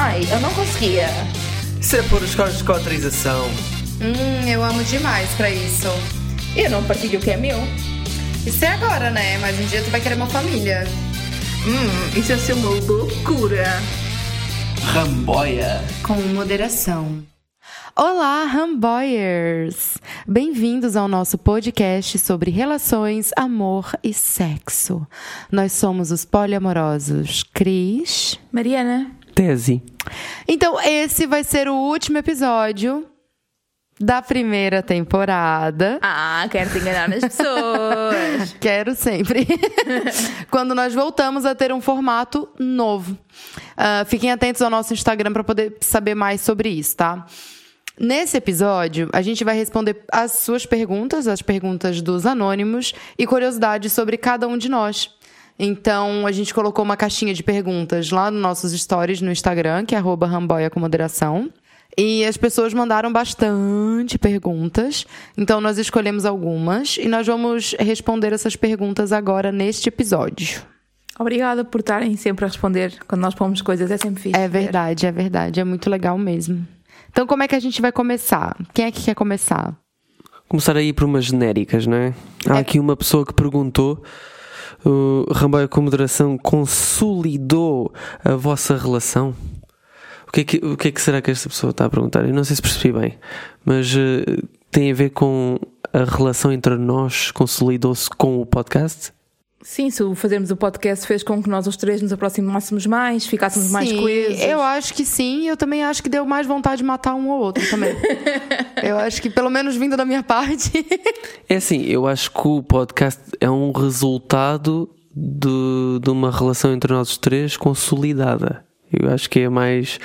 Ai, eu não conseguia. Isso é por escolas de cotrização. Hum, eu amo demais pra isso. E eu não partilho o que é meu. Isso é agora, né? Mas um dia tu vai querer uma família. Hum, isso ia ser uma loucura. Ramboia. Com moderação. Olá, Ramboyers! Bem-vindos ao nosso podcast sobre relações, amor e sexo. Nós somos os poliamorosos Cris. Mariana. Tese. Então, esse vai ser o último episódio da primeira temporada. Ah, quero te enganar as pessoas. Quero sempre. Quando nós voltamos a ter um formato novo. Uh, fiquem atentos ao nosso Instagram para poder saber mais sobre isso, tá? Nesse episódio, a gente vai responder as suas perguntas, as perguntas dos anônimos e curiosidades sobre cada um de nós. Então, a gente colocou uma caixinha de perguntas lá nos nossos stories no Instagram, que é ramboia com moderação. E as pessoas mandaram bastante perguntas, então nós escolhemos algumas e nós vamos responder essas perguntas agora neste episódio. Obrigada por estarem sempre a responder quando nós pomos coisas, é sempre fixe. É verdade, é verdade, é muito legal mesmo. Então, como é que a gente vai começar? Quem é que quer começar? Começar aí por umas genéricas, não é? Há É. aqui uma pessoa que perguntou: o Ramboia com moderação consolidou a vossa relação? O que, é que, o que é que será que esta pessoa está a perguntar? Eu não sei se percebi bem, mas eh, tem a ver com a relação entre nós consolidou-se com o podcast? Sim, se o fazermos o podcast fez com que nós os três nos aproximássemos mais, ficássemos mais Sim, coesos. Eu acho que sim, eu também acho que deu mais vontade de matar um ou outro também. eu acho que, pelo menos vindo da minha parte. É assim, eu acho que o podcast é um resultado de, de uma relação entre nós os três consolidada. Eu acho que é mais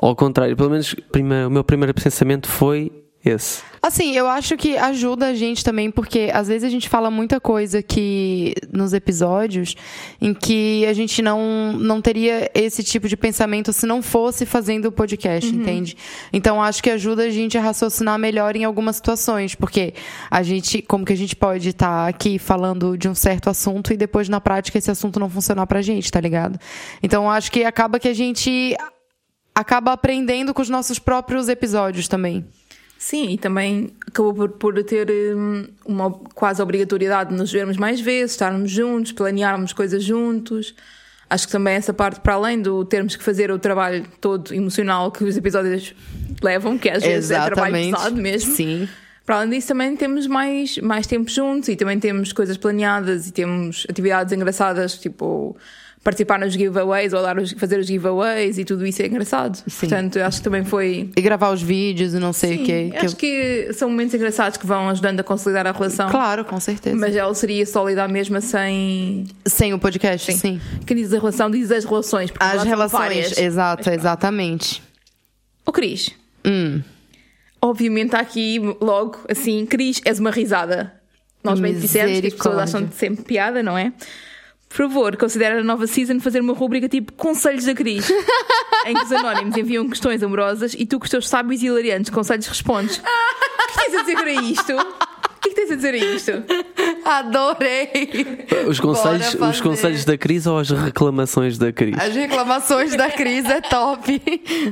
ao contrário. Pelo menos prima- o meu primeiro pensamento foi esse. Assim, eu acho que ajuda a gente também, porque às vezes a gente fala muita coisa que nos episódios em que a gente não, não teria esse tipo de pensamento se não fosse fazendo o podcast, entende? Então acho que ajuda a gente a raciocinar melhor em algumas situações, porque a gente, como que a gente pode estar aqui falando de um certo assunto e depois na prática esse assunto não funcionar pra gente, tá ligado? Então acho que acaba que a gente acaba aprendendo com os nossos próprios episódios também. Sim, e também acabou por, por ter hum, uma quase obrigatoriedade de nos vermos mais vezes, estarmos juntos, planearmos coisas juntos. Acho que também essa parte, para além do termos que fazer o trabalho todo emocional que os episódios levam, que às vezes é trabalho pesado mesmo. Sim. Para além disso, também temos mais, mais tempo juntos e também temos coisas planeadas e temos atividades engraçadas, tipo participar nos giveaways ou dar os- fazer os giveaways e tudo isso é engraçado. Sim. Portanto, eu acho que também foi. E gravar os vídeos e não sei Sim, o quê. que acho que são momentos engraçados que vão ajudando a consolidar a relação. Claro, com certeza. Mas ela seria sólida mesma sem. Sem o podcast, sim. Quem diz a relação diz as relações. As relações, exato, exatamente. Ô Cris, Hum. obviamente há aqui logo assim, Cris, és uma risada. Nós bem dissemos que as pessoas acham sempre piada, não é? Por favor, considera a nova season fazer uma rubrica tipo Conselhos da Cris, em que os anónimos enviam questões amorosas e tu, com os teus sábios e hilariantes conselhos, respondes. O que tens a dizer para isto? O que é que tens a dizer a isto? Adorei! Os conselhos, os conselhos da crise ou as reclamações da crise? As reclamações da Cris é top.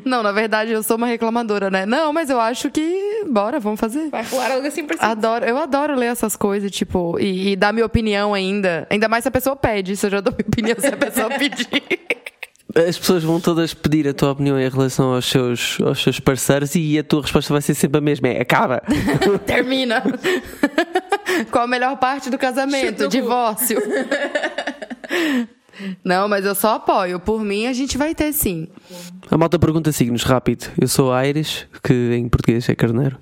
Não, na verdade, eu sou uma reclamadora, né? Não, mas eu acho que. Bora, vamos fazer. Vai rolar algo assim para cima. Adoro, eu adoro ler essas coisas, tipo, e, e dar minha opinião ainda. Ainda mais se a pessoa pede, se eu já dou minha opinião se a pessoa pedir. As pessoas vão todas pedir a tua opinião em relação aos seus, aos seus parceiros e a tua resposta vai ser sempre a mesma: é acaba. Termina. Qual a melhor parte do casamento? cu. Divórcio. Não, mas eu só apoio. Por mim, a gente vai ter sim. A malta pergunta signos rápido. Eu sou Aires, que em português é carneiro.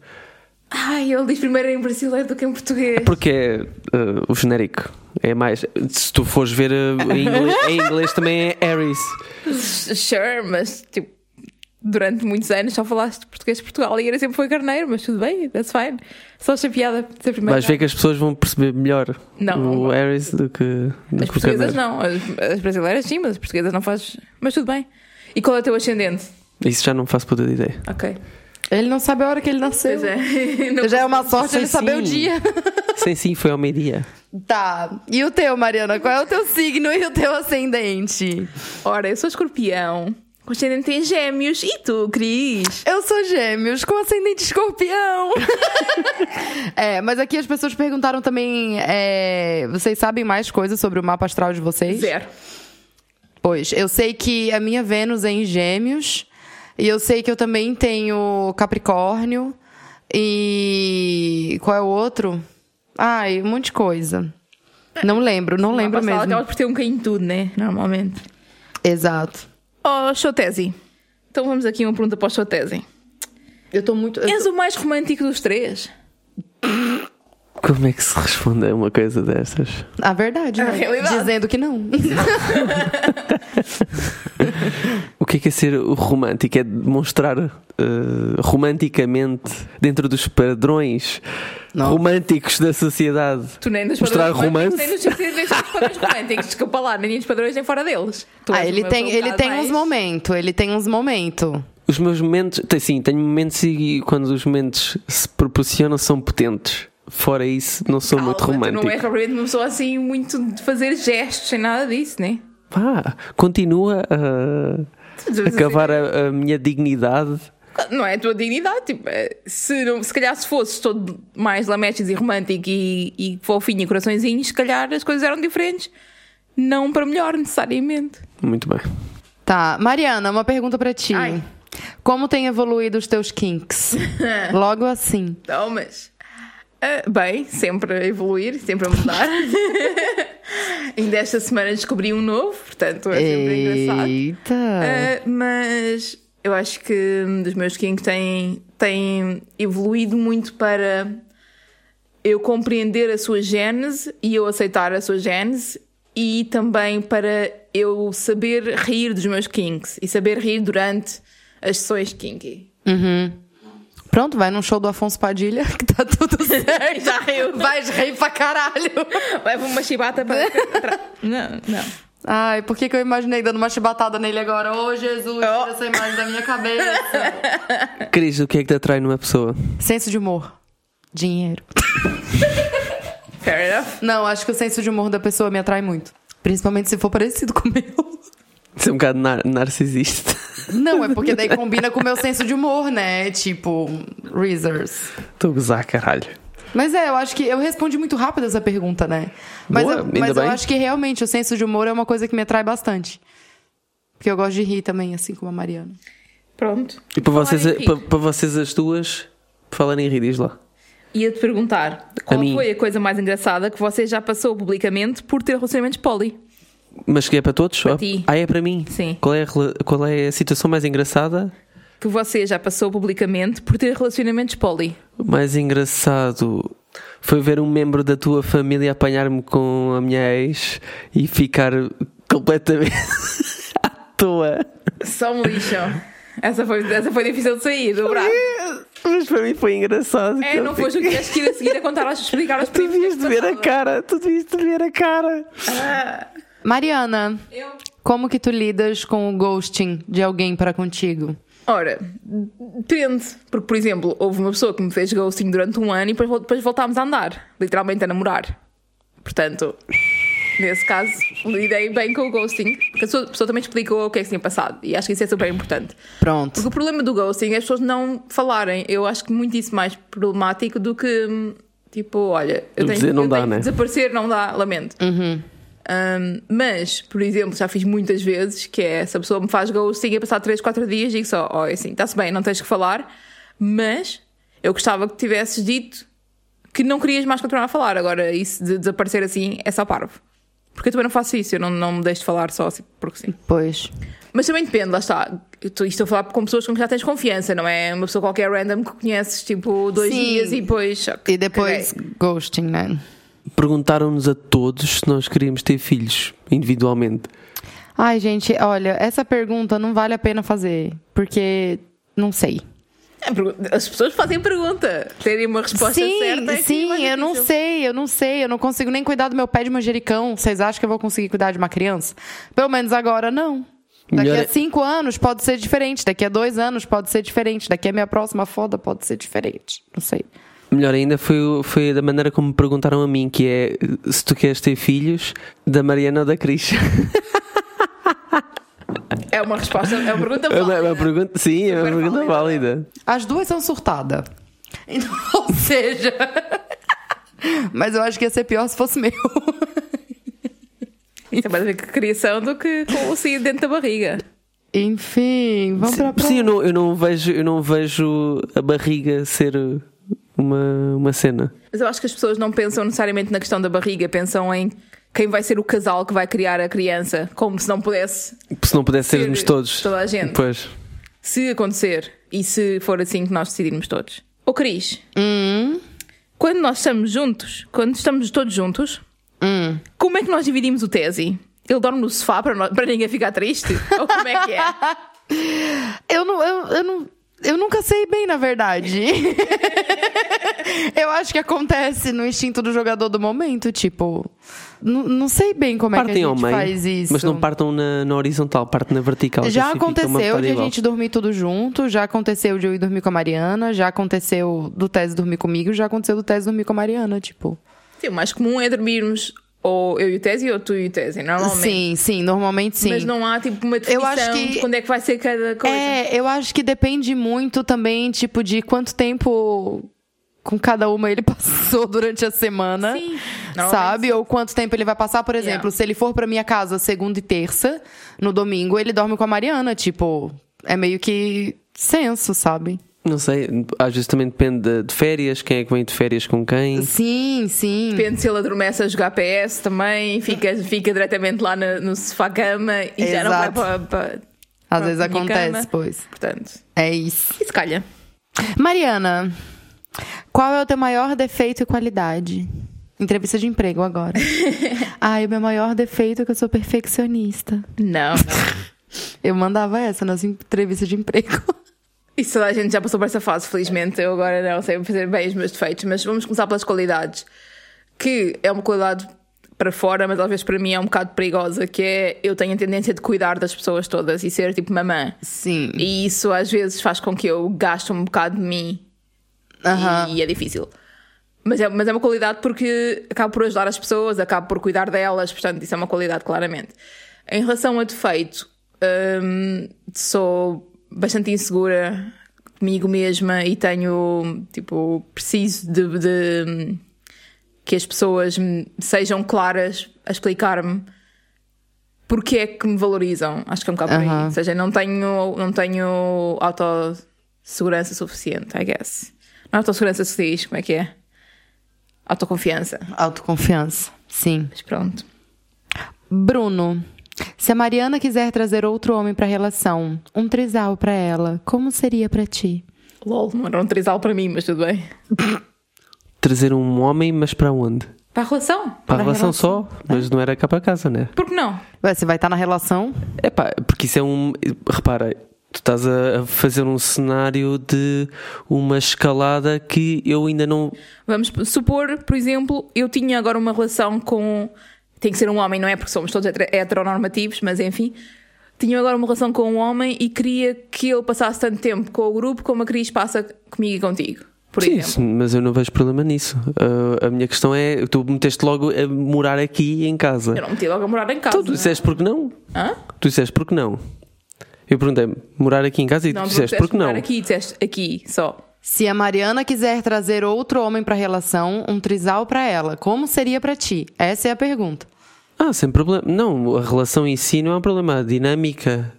Ai, ele diz primeiro em brasileiro do que em português. Porque é uh, o genérico. É mais. Se tu fores ver uh, em, inglês, em inglês também é Aries. Sure, mas tipo, durante muitos anos só falaste português de Portugal e era sempre foi carneiro, mas tudo bem, that's fine. Só achei piada ser primeiro. Vais ver que as pessoas vão perceber melhor Não, o. Aries do que, do As que portuguesas não, as, as brasileiras sim, mas as portuguesas não faz. Mas tudo bem. E qual é o teu ascendente? Isso já não faço puta de ideia. Ok. Ele não sabe a hora que ele nasceu. Pois é. Não Já é uma sorte ele saber o dia. Sim, sim, foi ao meio-dia. Tá. E o teu, Mariana? Qual é o teu signo e o teu ascendente? Ora, eu sou escorpião, com ascendente em gêmeos. E tu, Cris? Eu sou gêmeos com ascendente escorpião. é, mas aqui as pessoas perguntaram também: é, vocês sabem mais coisas sobre o mapa astral de vocês? Zero. Pois, eu sei que a minha Vênus é em gêmeos. E eu sei que eu também tenho Capricórnio. E. Qual é o outro? Ai, um monte de coisa. Não lembro, não lembro Uma passada mesmo. Acaba por ter um bocadinho de tudo, né? Normalmente. Exato. Oh, Chotesi. Então vamos aqui uma pergunta para o Chotesi. Eu tô muito. eu És tô- o mais romântico dos três? Como é que se responde a uma coisa destas? A verdade, A né? realidade. Dizendo que não. O que é que é ser o romântico? É demonstrar eh, romanticamente, dentro dos padrões Não. românticos da sociedade. Tu nem dos Mostrar romance? nem dos padrões românticos. Desculpa lá, nem dos padrões nem fora deles. Tu Ah, ele tem, ele tem uns mais- momentos. Ele tem uns momentos. Os meus momentos, tem- sim, tenho momentos e quando os momentos se proporcionam são potentes. Fora isso, não sou muito romântico. não és propriamente uma pessoa assim muito de fazer gestos, sem nada disso, né? Pá, continua a acabar a, a minha dignidade. Não é a tua dignidade. Tipo, é, se, não- se calhar se fosses todo mais lameches e romântico e, e fofinho e coraçõezinhos, se calhar as coisas eram diferentes. Não para melhor, necessariamente. Muito bem. Tá. Mariana, uma pergunta pra ti. Ai. Como tem evoluído os teus kinks? Logo assim. Não, ah, bem, sempre a evoluir, sempre a mudar. Ainda esta semana descobri um novo, portanto é sempre engraçado. Eita. Ah, mas eu acho que um dos meus kinks tem, tem evoluído muito para eu compreender a sua gênese e eu aceitar a sua gênese e também para eu saber rir dos meus kinks e saber rir durante as sessões kinky. Pronto, vai num show do Afonso Padilha que tá tudo certo. Já riu. Vais rir pra caralho. Leva uma chibata para atrás. Não, não. Ai, por que, que eu imaginei dando uma chibatada nele agora? Ô, Jesus, Oh. tira essa imagem da minha cabeça. Cris, o que é que te atrai numa pessoa? senso de humor. Dinheiro. Fair enough. Não, acho que o senso de humor da pessoa me atrai muito. Principalmente se for parecido com o meu. Ser um bocado nar narcisista. Não, é porque daí combina com o meu senso de humor, né? Tipo, Reasers. A gozar, caralho. Mas é, eu acho que eu respondi muito rápido essa pergunta, né? Mas, Boa, eu, mas eu acho que realmente o senso de humor é uma coisa que me atrai bastante. Porque eu gosto de rir também, assim como a Mariana. Pronto. E para vocês, rir. para, para vocês as duas, falarem em rir, diz lá. Ia-te perguntar qual mim. foi a coisa mais engraçada que você já passou publicamente por ter relacionamentos poli? Mas que é para todos? Para ti. Ah, é para mim? Sim. Qual é, a, qual é a situação mais engraçada? Que você já passou publicamente por ter relacionamentos poli? O mais engraçado foi ver um membro da tua família apanhar-me com a minha ex e ficar completamente à toa. Só um lixo. Essa foi, essa foi difícil de sair, do bravo. Mas para mim foi engraçado. É, não foste o que tiveste que ir a seguir a contar, a explicar aos Tu devias de ver a cara, tu devias de ver a cara. Mariana, Eu? como que tu lidas com o ghosting de alguém para contigo? Ora, depende. Porque, por exemplo, houve uma pessoa que me fez ghosting durante um ano e depois, depois voltámos a andar. Literalmente a namorar. Portanto, nesse caso, lidei bem com o ghosting. Porque a pessoa, a pessoa também explicou o que é que tinha passado. E acho que isso é super importante. Pronto. Porque o problema do ghosting é as pessoas não falarem. Eu acho que muito isso mais problemático do que hum, tipo, olha, eu tenho, dizer não eu dá, tenho né? que desaparecer, não dá, lamento. Um, mas, por exemplo, já fiz muitas vezes que é se a pessoa me faz ghosting e a passar 3, 4 dias digo só, ó, é assim, está-se bem, não tens que falar, mas eu gostava que tivesses dito que não querias mais continuar a falar. Agora, isso de desaparecer assim é só parvo. Porque eu também não faço isso, eu não, não me deixo de falar só assim, porque sim. Pois. Mas também depende, lá está. Eu estou estou a falar com pessoas com que já tens confiança, não é uma pessoa qualquer random que conheces tipo dois Sim. dias e depois. E depois caguei. ghosting, né? Perguntaram-nos a todos se nós queríamos ter filhos individualmente. Ai, gente, olha, essa pergunta não vale a pena fazer. Porque não sei. É, As pessoas fazem pergunta. Terem uma resposta sim, certa. é sim, mais eu não sei, eu não sei, eu não consigo nem cuidar do meu pé de manjericão. Vocês acham que eu vou conseguir cuidar de uma criança? Pelo menos agora não. Daqui Melhor a é- cinco anos pode ser diferente, daqui a dois anos pode ser diferente, daqui a minha próxima foda pode ser diferente. Não sei. Melhor ainda foi, foi da maneira como me perguntaram a mim, que é se tu queres ter filhos, da Mariana ou da Cris. É uma resposta, é uma pergunta É uma, é uma válida. pergunta, sim, é uma pergunta válida. válida. As duas são surtada. Então, ou seja. Mas eu acho que ia ser pior se fosse meu. Isso é mais a ver com criação do que com o sair dentro da barriga. Enfim, vamos pra Sim, eu não, eu não vejo, eu não vejo a barriga ser uma, uma cena. Mas eu acho que as pessoas não pensam necessariamente na questão da barriga, pensam em quem vai ser o casal que vai criar a criança, como se não pudesse, Se não pudesse Ser sermos todos. toda a gente. Pois. se acontecer e se for assim que nós decidirmos todos. Ô Cris, Hum, quando nós estamos juntos, quando estamos todos juntos, hum. como é que nós dividimos o Tesi? Ele dorme no sofá para, nós- para ninguém ficar triste? Ou como é que é? Eu não, eu, eu não. Eu nunca sei bem, na verdade. eu acho que acontece no instinto do jogador do momento, tipo. Não, sei bem como é que Partem a ao gente meio, faz isso. mas não partam na, na horizontal, partem na vertical. Já aconteceu de a gente dormir tudo junto, já aconteceu de eu ir dormir com a Mariana, já aconteceu do Tese dormir comigo, já aconteceu do Tese dormir com a Mariana, tipo. Sim, o mais comum é dormirmos ou eu e o Tesi ou tu e o Tesi, normalmente. Sim, sim, normalmente sim. Mas não há tipo uma definição acho que- de quando é que vai ser cada coisa. É, eu acho que depende muito também, tipo, de quanto tempo com cada uma ele passou durante a semana. Sim, Sabe? Ou quanto tempo ele vai passar, por exemplo, Yeah. se ele for pra minha casa segunda e terça, no domingo, ele dorme com a Mariana, tipo, é meio que senso, sabe? Não sei, às vezes também depende de, férias, quem é que vem de férias com quem. Sim, sim. Depende se ele adormece a jogar PS também, fica, fica diretamente lá no, no sofá-cama e já não vai Exato. para. para Às para vezes acontece, cama. pois. Portanto, É isso. e se calha. Mariana, qual é o teu maior defeito e qualidade? Entrevista de emprego agora. Ai, o meu maior defeito é que eu sou perfeccionista. Não, não. Eu mandava essa nas entrevistas de emprego. Isso a gente já passou por essa fase, felizmente. Eu agora não sei fazer bem os meus defeitos, mas vamos começar pelas qualidades. Que é uma qualidade para fora, mas vezes para mim é um bocado perigosa, que é eu tenho a tendência de cuidar das pessoas todas e ser tipo mamã. Sim. E isso às vezes faz com que eu gaste um bocado de mim Aham. e é difícil. Mas é, mas é uma qualidade porque acabo por ajudar as pessoas, acabo por cuidar delas, portanto, isso é uma qualidade, claramente. Em relação a defeito, hum, sou bastante insegura comigo mesma e tenho, tipo, preciso de, de que as pessoas sejam claras a explicar-me porque é que me valorizam. Acho que é um bocado por aí. Ou seja, não tenho, não tenho autossegurança suficiente, I guess. É autossegurança se diz, como é que é? Autoconfiança. Autoconfiança. Sim. Mas pronto. Bruno, se a Mariana quiser trazer outro homem pra relação, um trisal pra ela, como seria pra ti? LOL, não era um trisal para mim, mas tudo bem. Trazer um homem, mas para onde? Para a relação? Para, Para a a relação, relação. só, mas não era cá para casa, né? Por que não? Ué, Você vai estar na relação? É pá, porque isso é um. Repara, tu estás a fazer um cenário de uma escalada que eu ainda não. Vamos supor, por exemplo, eu tinha agora uma relação com. Tem que ser um homem, não é? Porque somos todos heter- heteronormativos, mas enfim. Tinha agora uma relação com um homem e queria que ele passasse tanto tempo com o grupo como a Cris passa comigo e contigo. Por Sim, exemplo. sim, mas eu não vejo problema nisso. Ah, a minha questão é: tu meteste logo a morar aqui em casa. Eu não meti logo a morar em casa. Então tu disseste porque não? Hã? Tu disseste porque não? Eu perguntei morar aqui em casa e Não, tu disseste porque não? morar aqui, disseste aqui só. Se a Mariana quiser trazer outro homem pra relação, um trisal pra ela, como seria pra ti? Essa é a pergunta. Ah, sem problema. Não, a relação em si não é um problema. A dinâmica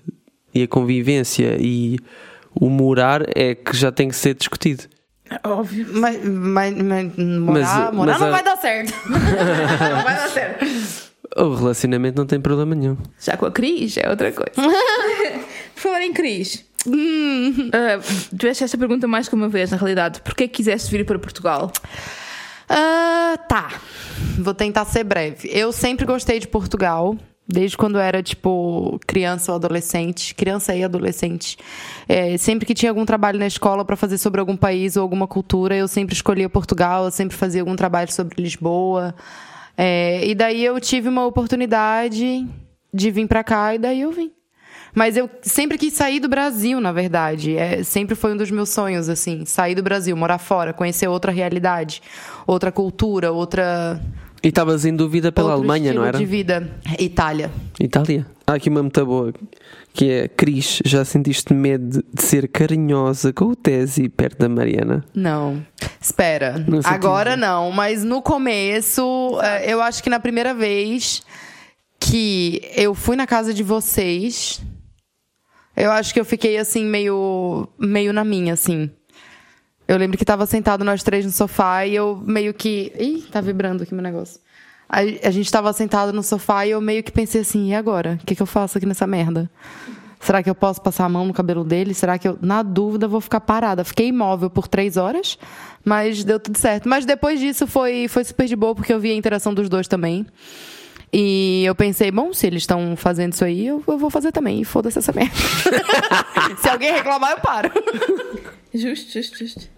e a convivência e o morar é que já tem que ser discutido. Óbvio. Mas, mas, mas morar, Mas, morar mas não a- vai dar certo. Não vai dar certo. O relacionamento não tem problema nenhum. Já com a Cris é outra coisa. Por falar em Cris, Hum. tiveste esta pergunta mais que uma vez, na realidade. Porquê é que quiseste vir para Portugal? Ah, tá. Vou tentar ser breve. Eu sempre gostei de Portugal. Desde quando eu era, tipo, criança ou adolescente. Criança e adolescente. É, sempre que tinha algum trabalho na escola para fazer sobre algum país ou alguma cultura, eu sempre escolhia Portugal. Eu sempre fazia algum trabalho sobre Lisboa. É, e daí eu tive uma oportunidade de vir para cá e daí eu vim. Mas eu sempre quis sair do Brasil, na verdade. É, sempre foi um dos meus sonhos, assim, sair do Brasil, morar fora, conhecer outra realidade, outra cultura, outra. E estavas em dúvida pela outro Alemanha, não era? de vida. Itália. Itália. Há aqui uma muito boa que é Cris, já sentiste medo de ser carinhosa com o Tesi perto da Mariana? Não. Espera. Não Agora que- não, mas no começo, eh, eu acho que na primeira vez que eu fui na casa de vocês, eu acho que eu fiquei assim meio meio na minha assim. Eu lembro que tava sentado nós três no sofá e eu meio que, ih, tá vibrando aqui meu negócio. A, a gente tava sentado no sofá e eu meio que pensei assim, e agora? O que, que eu faço aqui nessa merda? Será que eu posso passar a mão no cabelo dele? Será que eu, na dúvida, vou ficar parada? Fiquei imóvel por três horas, mas deu tudo certo. Mas depois disso foi, foi super de boa, porque eu vi a interação dos dois também. E eu pensei, bom, se eles estão fazendo isso aí, eu, eu vou fazer também. E foda-se essa merda. se alguém reclamar, eu paro. Justo, justo, justo.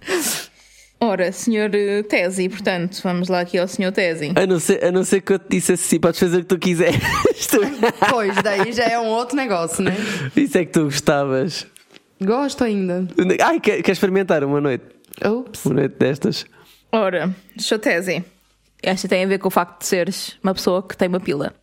Ora, senhor eh, Tesi, portanto, vamos lá aqui ao senhor Tesi. A não ser, a não ser que eu te disse assim, podes fazer o que tu quiseres. Pois, daí já é um outro negócio, né? Isso é que tu gostavas. Gosto ainda. Ai, quer, quer experimentar uma noite? Ups. Uma noite destas? Ora, senhor Tesi, esta tem a ver com o facto de seres uma pessoa que tem uma pila.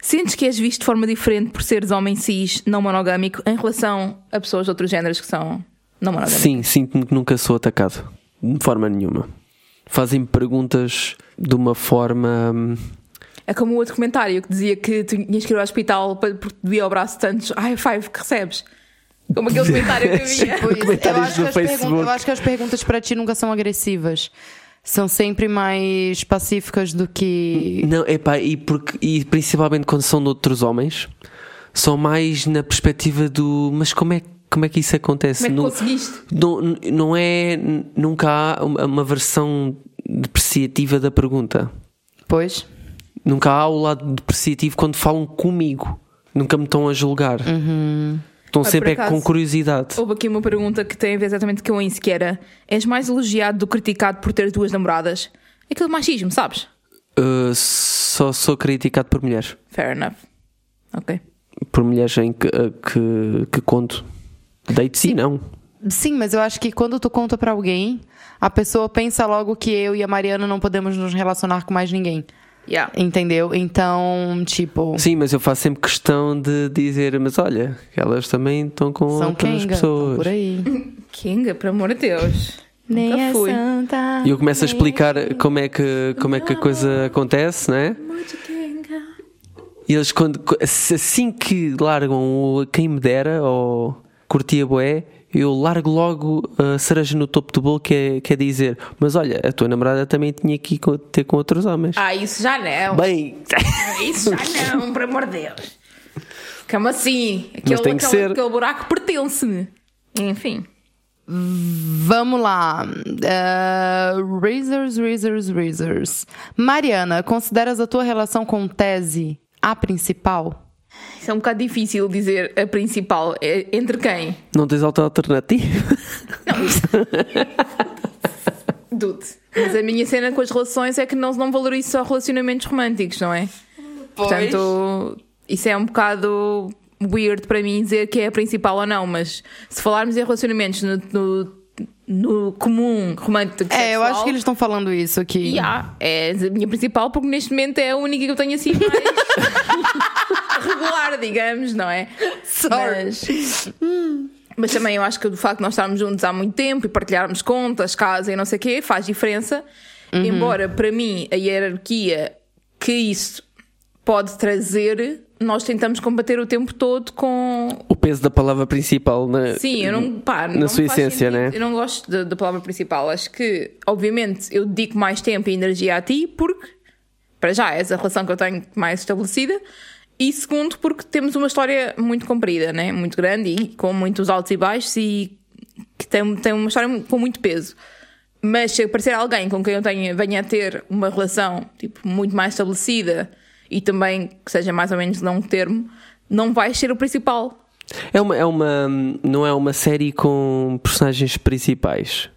Sentes que és visto de forma diferente por seres homem cis, não monogâmico, em relação a pessoas de outros géneros que são não monogâmicos? Sim, sinto-me que nunca sou atacado. De forma nenhuma. Fazem-me perguntas de uma forma. hum, É como o outro comentário que dizia que tinhas que ir ao hospital para- porque te devia ao braço tantos high five que recebes. Como aquele comentário que havia. Pois, eu, acho que eu acho que as perguntas para ti nunca são agressivas. São sempre mais pacíficas do que. Não, epá, e, porque, e principalmente quando são de outros homens, são mais na perspectiva do. Mas como é, como é que isso acontece? Como é que Não- conseguiste? Não, não é. Nunca há uma, uma versão depreciativa da pergunta. Pois. Nunca há o lado depreciativo quando falam comigo. Nunca me estão a julgar. Estão Ah, sempre por é acaso- com curiosidade. Houve aqui uma pergunta que tem a ver exatamente com isso, que era És mais elogiado do que criticado por ter duas namoradas? Aquele machismo, sabes? Uh, só sou criticado por mulheres. Fair enough. Ok. Por mulheres em que, uh, que, que conto. Deite sim, não. Sim, mas eu acho que quando tu conta pra alguém, a pessoa pensa logo que eu e a Mariana não podemos nos relacionar com mais ninguém. Yeah. Entendeu? Então, tipo. Sim, mas eu faço sempre questão de dizer, mas olha, elas também estão com São outras Kenga, pessoas. por aí. Kinga, por amor de Deus. Nem Nunca é fui. santa. E eu começo a explicar como é que, como é que a coisa acontece, não é? E eles, quando, assim que largam o quem me dera ou curtia boé, eu largo logo a cereja no topo do bolo, que é, que é dizer: Mas olha, a tua namorada também tinha que ir com- ter com outros homens. Ah, isso já não. Bem, Isso já não, por amor de Deus. Como assim? Aquele, tem que aquele, ser. aquele buraco pertence-me. Enfim. Vamos lá. Uh, razors, razors, razors. Mariana, consideras a tua relação com Tese a principal? Isso é um bocado difícil dizer a principal. É Entre quem? não tens outra alternativa? Dude. Mas a minha cena com as relações é que não, não valorizo só relacionamentos românticos, não é? Portanto, isso é um bocado weird para mim dizer que é a principal ou não, mas se falarmos em relacionamentos no, no, no comum romântico É, eu acho que eles estão falando isso aqui. Yeah, é a minha principal porque neste momento é a única que eu tenho assim mais regular, digamos, não é? Mas, mas também eu acho que o facto de nós estarmos juntos há muito tempo e partilharmos contas, casa e não sei o quê faz diferença. Embora para mim a hierarquia que isso pode trazer, nós tentamos combater o tempo todo com O peso da palavra principal na, Sim, eu não, pá, na não sua essência, sentido. né? Eu não gosto da- da palavra principal. Acho que, obviamente, eu dedico mais tempo e energia a ti porque, para já, és a relação que eu tenho mais estabelecida. E segundo, porque temos uma história muito comprida, né? muito grande e com muitos altos e baixos e que tem, tem uma história com muito peso. Mas se aparecer alguém com quem eu tenha, venha a ter uma relação tipo, muito mais estabelecida e também que seja mais ou menos longo termo, não vai ser o principal. É uma, é uma. Não é uma série com personagens principais.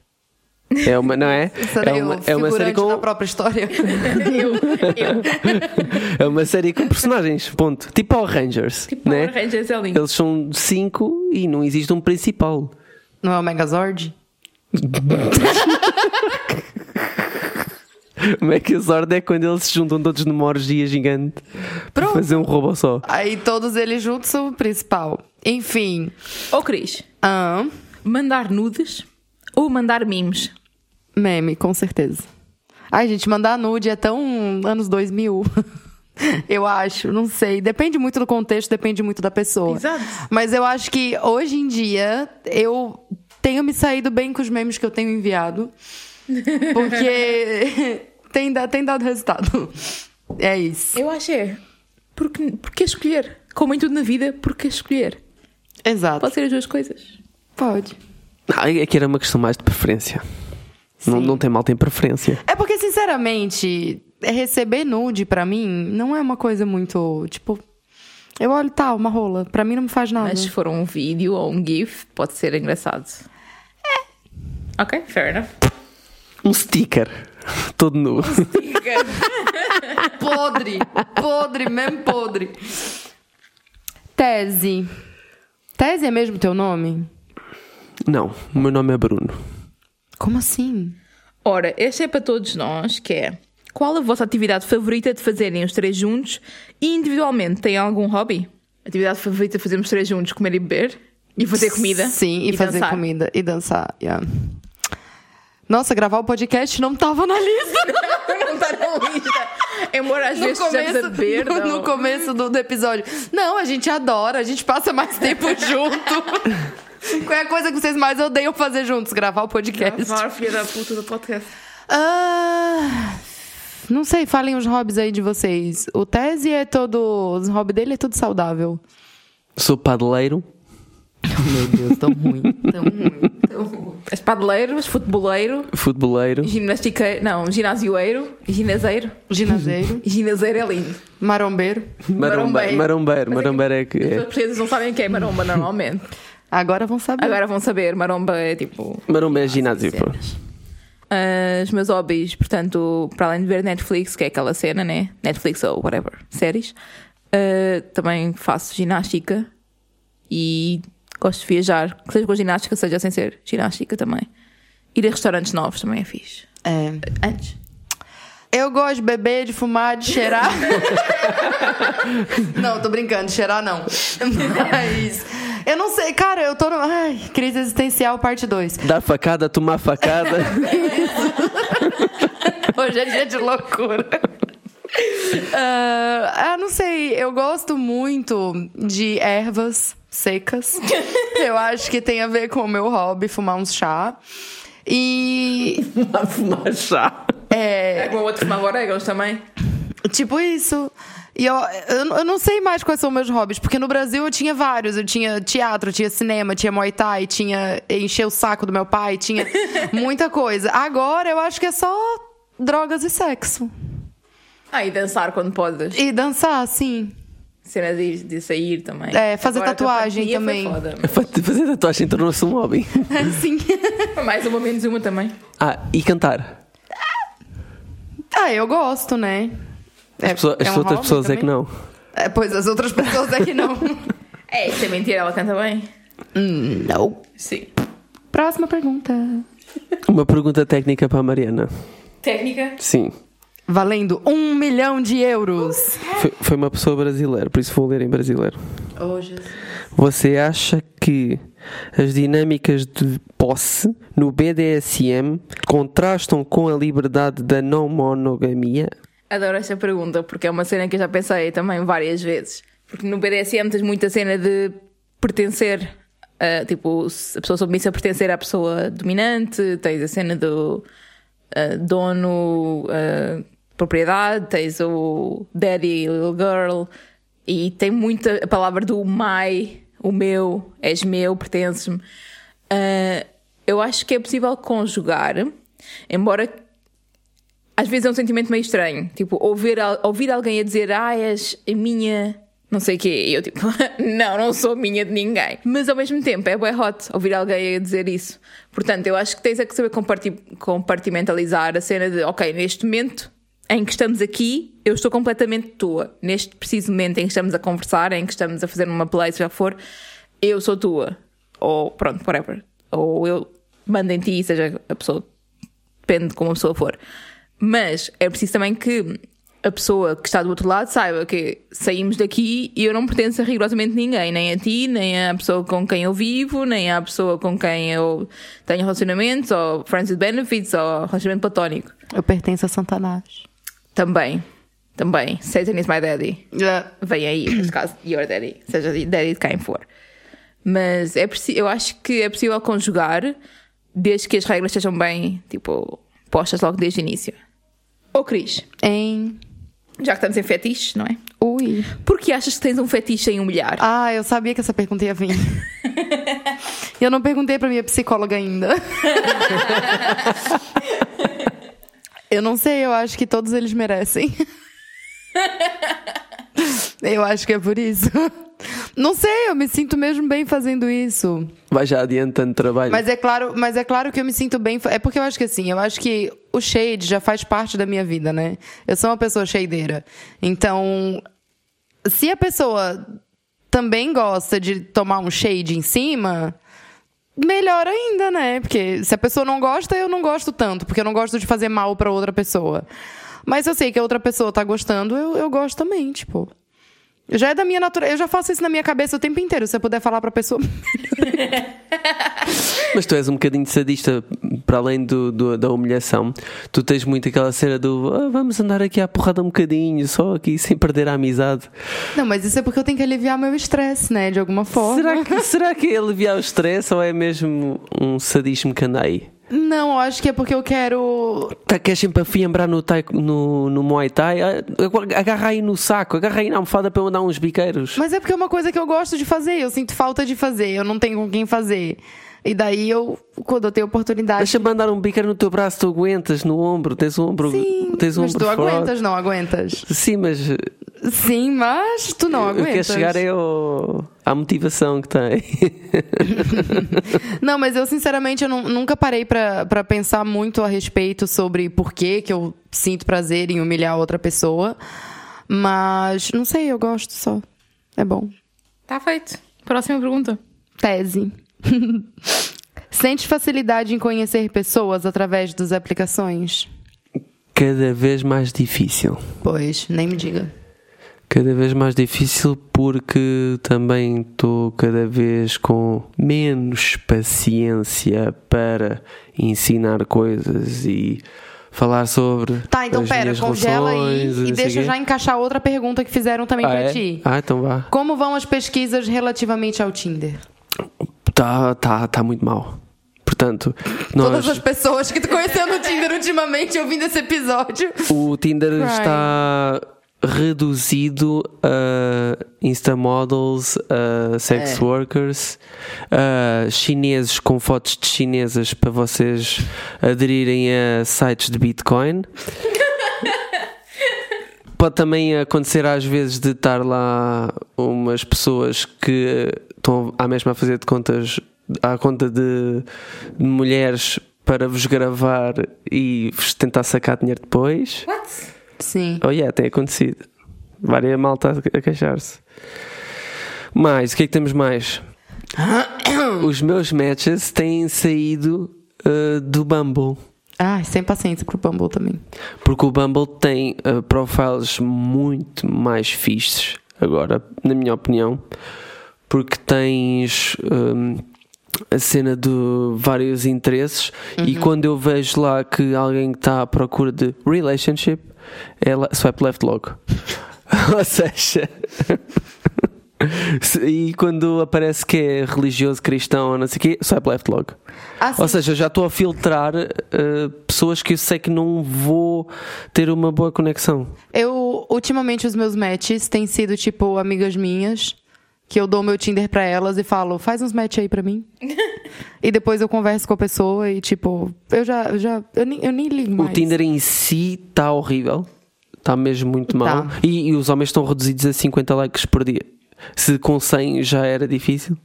É uma, não é? Serei É uma, é uma série com. própria história. eu, eu. É uma série com personagens. Ponto. Tipo Power Rangers. Tipo, né? Power Rangers é lindo. Eles são cinco e não existe um principal. Não é o Megazord? O Megazord é quando eles se juntam todos numa orgia gigante para Pronto. fazer um robô só. Aí todos eles juntos são o principal. Enfim. Ô Cris, Ah, mandar nudes ou mandar memes? Meme, com certeza. Ai, gente, mandar nude é tão anos 2000. Eu acho, não sei. Depende muito do contexto, depende muito da pessoa. Exato. Mas eu acho que hoje em dia eu tenho me saído bem com os memes que eu tenho enviado. Porque tem, tem dado resultado. É isso. Eu acho é. Porque, porque escolher? Como em tudo na vida, porque escolher? Exato. Pode ser as duas coisas. Pode. Não, é que era uma questão mais de preferência. Não, Sim. não tem mal, tem preferência. É porque, sinceramente, receber nude pra mim não é uma coisa muito. Tipo, eu olho, tá, uma rola. Pra mim não me faz nada. Mas se for um vídeo ou um GIF, pode ser engraçado. É. Ok, fair enough. Um sticker. Todo nu. Podre, podre, mesmo podre. Tese. Tese é mesmo teu nome? Não, o meu nome é Bruno. Como assim? Ora, este é para todos nós, que é... Qual a vossa atividade favorita de fazerem os três juntos? E individualmente, tem algum hobby? Atividade favorita de fazermos três juntos? Comer e beber? E fazer comida? Sim, e, fazer dançar? comida e dançar. yeah. Nossa, gravar o podcast não tava na lista. não está na lista. Embora às vezes a beber, no, no começo do, do episódio. Não, a gente adora, a gente passa mais tempo junto. Qual é a coisa que vocês mais odeiam fazer juntos? Gravar o podcast. Gravar, filha da puta do podcast. Ah, não sei, falem os hobbies aí de vocês. O Tese é todo. Os hobby dele é tudo saudável. Sou padeleiro. Meu Deus, tão ruim. Tão ruim, tão ruim. És padeleiro, futeboleiro, Futeboleiro. ginástica... Não, ginasioeiro, ginaseiro. Ginazeiro, Ginaseiro é lindo. marombeiro. Marombeiro. Marombeiro. Marombeiro é que As é. pessoas portuguesas não sabem o que é maromba normalmente. Agora vão saber. Agora vão saber, maromba é tipo... Maromba é ginásio, pô. Ah, os meus hobbies, portanto, para além de ver Netflix, que é aquela cena, né? Netflix ou whatever, séries, ah, também faço ginástica e gosto de viajar, que seja com ginástica, seja sem ser ginástica também. Ir a restaurantes novos também é fixe. É. Antes. Eu gosto de beber, de fumar, de cheirar. não, tô brincando, de cheirar não. Mas. Eu não sei, cara, eu tô no. Ai, crise existencial, parte 2. Dar facada, tomar facada. Hoje é dia de loucura. Ah, ah, não sei, eu gosto muito de ervas secas. Eu acho que tem a ver com o meu hobby, fumar um chá. E. Fumar chá. É. É o outro fumava orégãos também. Tipo isso. E eu, eu, eu não sei mais quais são meus hobbies, porque no Brasil eu tinha vários. Eu tinha teatro, tinha cinema, tinha Muay Thai, tinha encher o saco do meu pai, tinha muita coisa. Agora eu acho que é só drogas e sexo. Ah, e dançar quando podes. E dançar, sim. Cena de, de sair também. É, fazer Agora, tatuagem foi também. foda, mas- Fazer tatuagem tornou-se um hobby. Sim. Mais uma, menos uma também. Ah, e cantar. ah, eu gosto, né? As, pessoas- as é um outras pessoas é que também. não. É, pois as outras pessoas é que não. É, isso é mentira, ela canta bem. não. Sim. Próxima pergunta. Uma pergunta técnica para a Mariana. Técnica? Sim. Valendo um milhão de euros. Foi, foi uma pessoa brasileira, por isso vou ler em brasileiro. Oh, Jesus. Você acha que as dinâmicas de posse no BDSM contrastam com a liberdade da não monogamia? Adoro esta pergunta, porque é uma cena que eu já pensei também várias vezes. Porque no BDSM tens muita cena de pertencer, a, tipo, a pessoa submissa a pertencer à pessoa dominante, tens a cena do ah, dono, ah, propriedade, tens o daddy, little girl, e tem muita a palavra do my, o meu, és meu, pertences-me. Eu acho que é possível conjugar, embora às vezes é um sentimento meio estranho. Tipo, ouvir, ouvir alguém a dizer, ah, és a minha. Não sei o quê. E eu, tipo, não, não sou minha de ninguém. Mas ao mesmo tempo é bué hot ouvir alguém a dizer isso. Portanto, eu acho que tens é que saber comparti- compartimentalizar a cena de, ok, neste momento em que estamos aqui, eu estou completamente tua. Neste preciso momento em que estamos a conversar, em que estamos a fazer uma play, se já for, eu sou tua. Ou pronto, whatever. Ou eu mando em ti, seja a pessoa depende de como a pessoa for. Mas é preciso também que a pessoa que está do outro lado saiba que saímos daqui e eu não pertenço a rigorosamente ninguém, nem a ti, nem à pessoa com quem eu vivo, nem à pessoa com quem eu tenho relacionamentos, ou friends with benefits, ou relacionamento platónico. Eu pertenço a Santanás. Também. Também. Satan is my daddy. Vem aí, neste caso, your daddy. Seja daddy de quem for. Mas é eu acho que é possível conjugar desde que as regras sejam bem, tipo, postas logo desde o início. Ô Cris, Em. já que estamos em fetiches, não é? Ui. Por que achas que tens um fetiche em humilhar? Ah, eu sabia que essa pergunta ia vir. eu não perguntei pra minha psicóloga ainda. eu não sei, eu acho que todos eles merecem. eu acho que é por isso. Não sei, eu me sinto mesmo bem fazendo isso. Vai já adiantando trabalho. Mas é claro, mas é claro que eu me sinto bem. É porque eu acho que assim, eu acho que o shade já faz parte da minha vida, né? Eu sou uma pessoa shadeira. Então, se a pessoa também gosta de tomar um shade em cima, melhor ainda, né? Porque se a pessoa não gosta, eu não gosto tanto, porque eu não gosto de fazer mal pra outra pessoa. Mas eu sei que a outra pessoa tá gostando, eu, eu gosto também, tipo. Já é da minha natureza. Eu já faço isso na minha cabeça o tempo inteiro. Se eu puder falar pra pessoa. Mas tu és um bocadinho sadista, para além do, do- da humilhação. Tu tens muito aquela cena do "Ah, vamos andar aqui à porrada um bocadinho, só aqui sem perder a amizade. Não, mas isso é porque eu tenho que aliviar meu estresse, né? De alguma forma. Será que, será que é aliviar o stress ou é mesmo um sadismo que anda aí? Não, acho que é porque eu quero. Tá, queres sempre afiembrar no, no, no Muay Thai? Ah, Agarra aí no saco, agarra aí na almofada para eu dar uns biqueiros. Mas é porque é uma coisa que eu gosto de fazer. Eu sinto falta de fazer. Eu não tenho com quem fazer. E daí eu, quando eu tenho oportunidade. Deixa-me mandar um biqueiro no teu braço, tu aguentas no ombro, tens o ombro. Sim, tens o mas ombro tu forte. aguentas, não aguentas? Sim, mas Sim, mas tu não eu quero aguentas. chegar é ao, à motivação que tem. Não, mas eu sinceramente eu não- nunca parei pra pra pensar muito a respeito sobre por que que eu sinto prazer em humilhar outra pessoa. Mas não sei, eu gosto só. É bom. Está feito. Próxima pergunta. Tese. Sente facilidade em conhecer pessoas através das aplicações? Cada vez mais difícil. Pois, nem me diga. Cada vez mais difícil porque também estou cada vez com menos paciência para ensinar coisas e falar sobre. Tá, então as pera, congela relações e sei deixa já encaixar outra pergunta que fizeram também ah, pra é? ti. Ah, então vá. Como vão as pesquisas relativamente ao Tinder? Tá, tá, tá muito mal. Portanto, nós, Todas as pessoas que tu conheceu no Tinder ultimamente ouvindo esse episódio. o Tinder está reduzido a Instamodels, a sex É. workers, a chineses com fotos de chinesas para vocês aderirem a sites de Bitcoin. Pode também acontecer às vezes de estar lá umas pessoas que estão à mesma a fazer de contas à conta de, de mulheres para vos gravar e vos tentar sacar dinheiro depois. Sim. Oh yeah, tem acontecido. Várias malta a a queixar-se. Mais, o que é que temos mais? Os meus matches têm saído uh, do Bumble. Ai, sem paciência pro Bumble também. Porque o Bumble tem uh, profiles muito mais fixes, agora, na minha opinião. Porque tens um, a cena de vários interesses e quando eu vejo lá que alguém está à procura de relationship, ela swipe left logo. Ou seja. se- E quando aparece que é religioso, cristão ou não sei o quê, swipe left logo. Ah. Ou seja, já estou a filtrar uh, pessoas que eu sei que não vou ter uma boa conexão. Eu, ultimamente, os meus matches têm sido, tipo, amigas minhas, que eu dou meu Tinder pra elas e falo, faz uns match aí pra mim. e depois eu converso com a pessoa e, tipo, eu já. eu já eu, nem, eu nem ligo mais. O Tinder em si está horrível. Está mesmo muito mal. Tá. E, e os homens estão reduzidos a 50 likes por dia. Se com 100 já era difícil.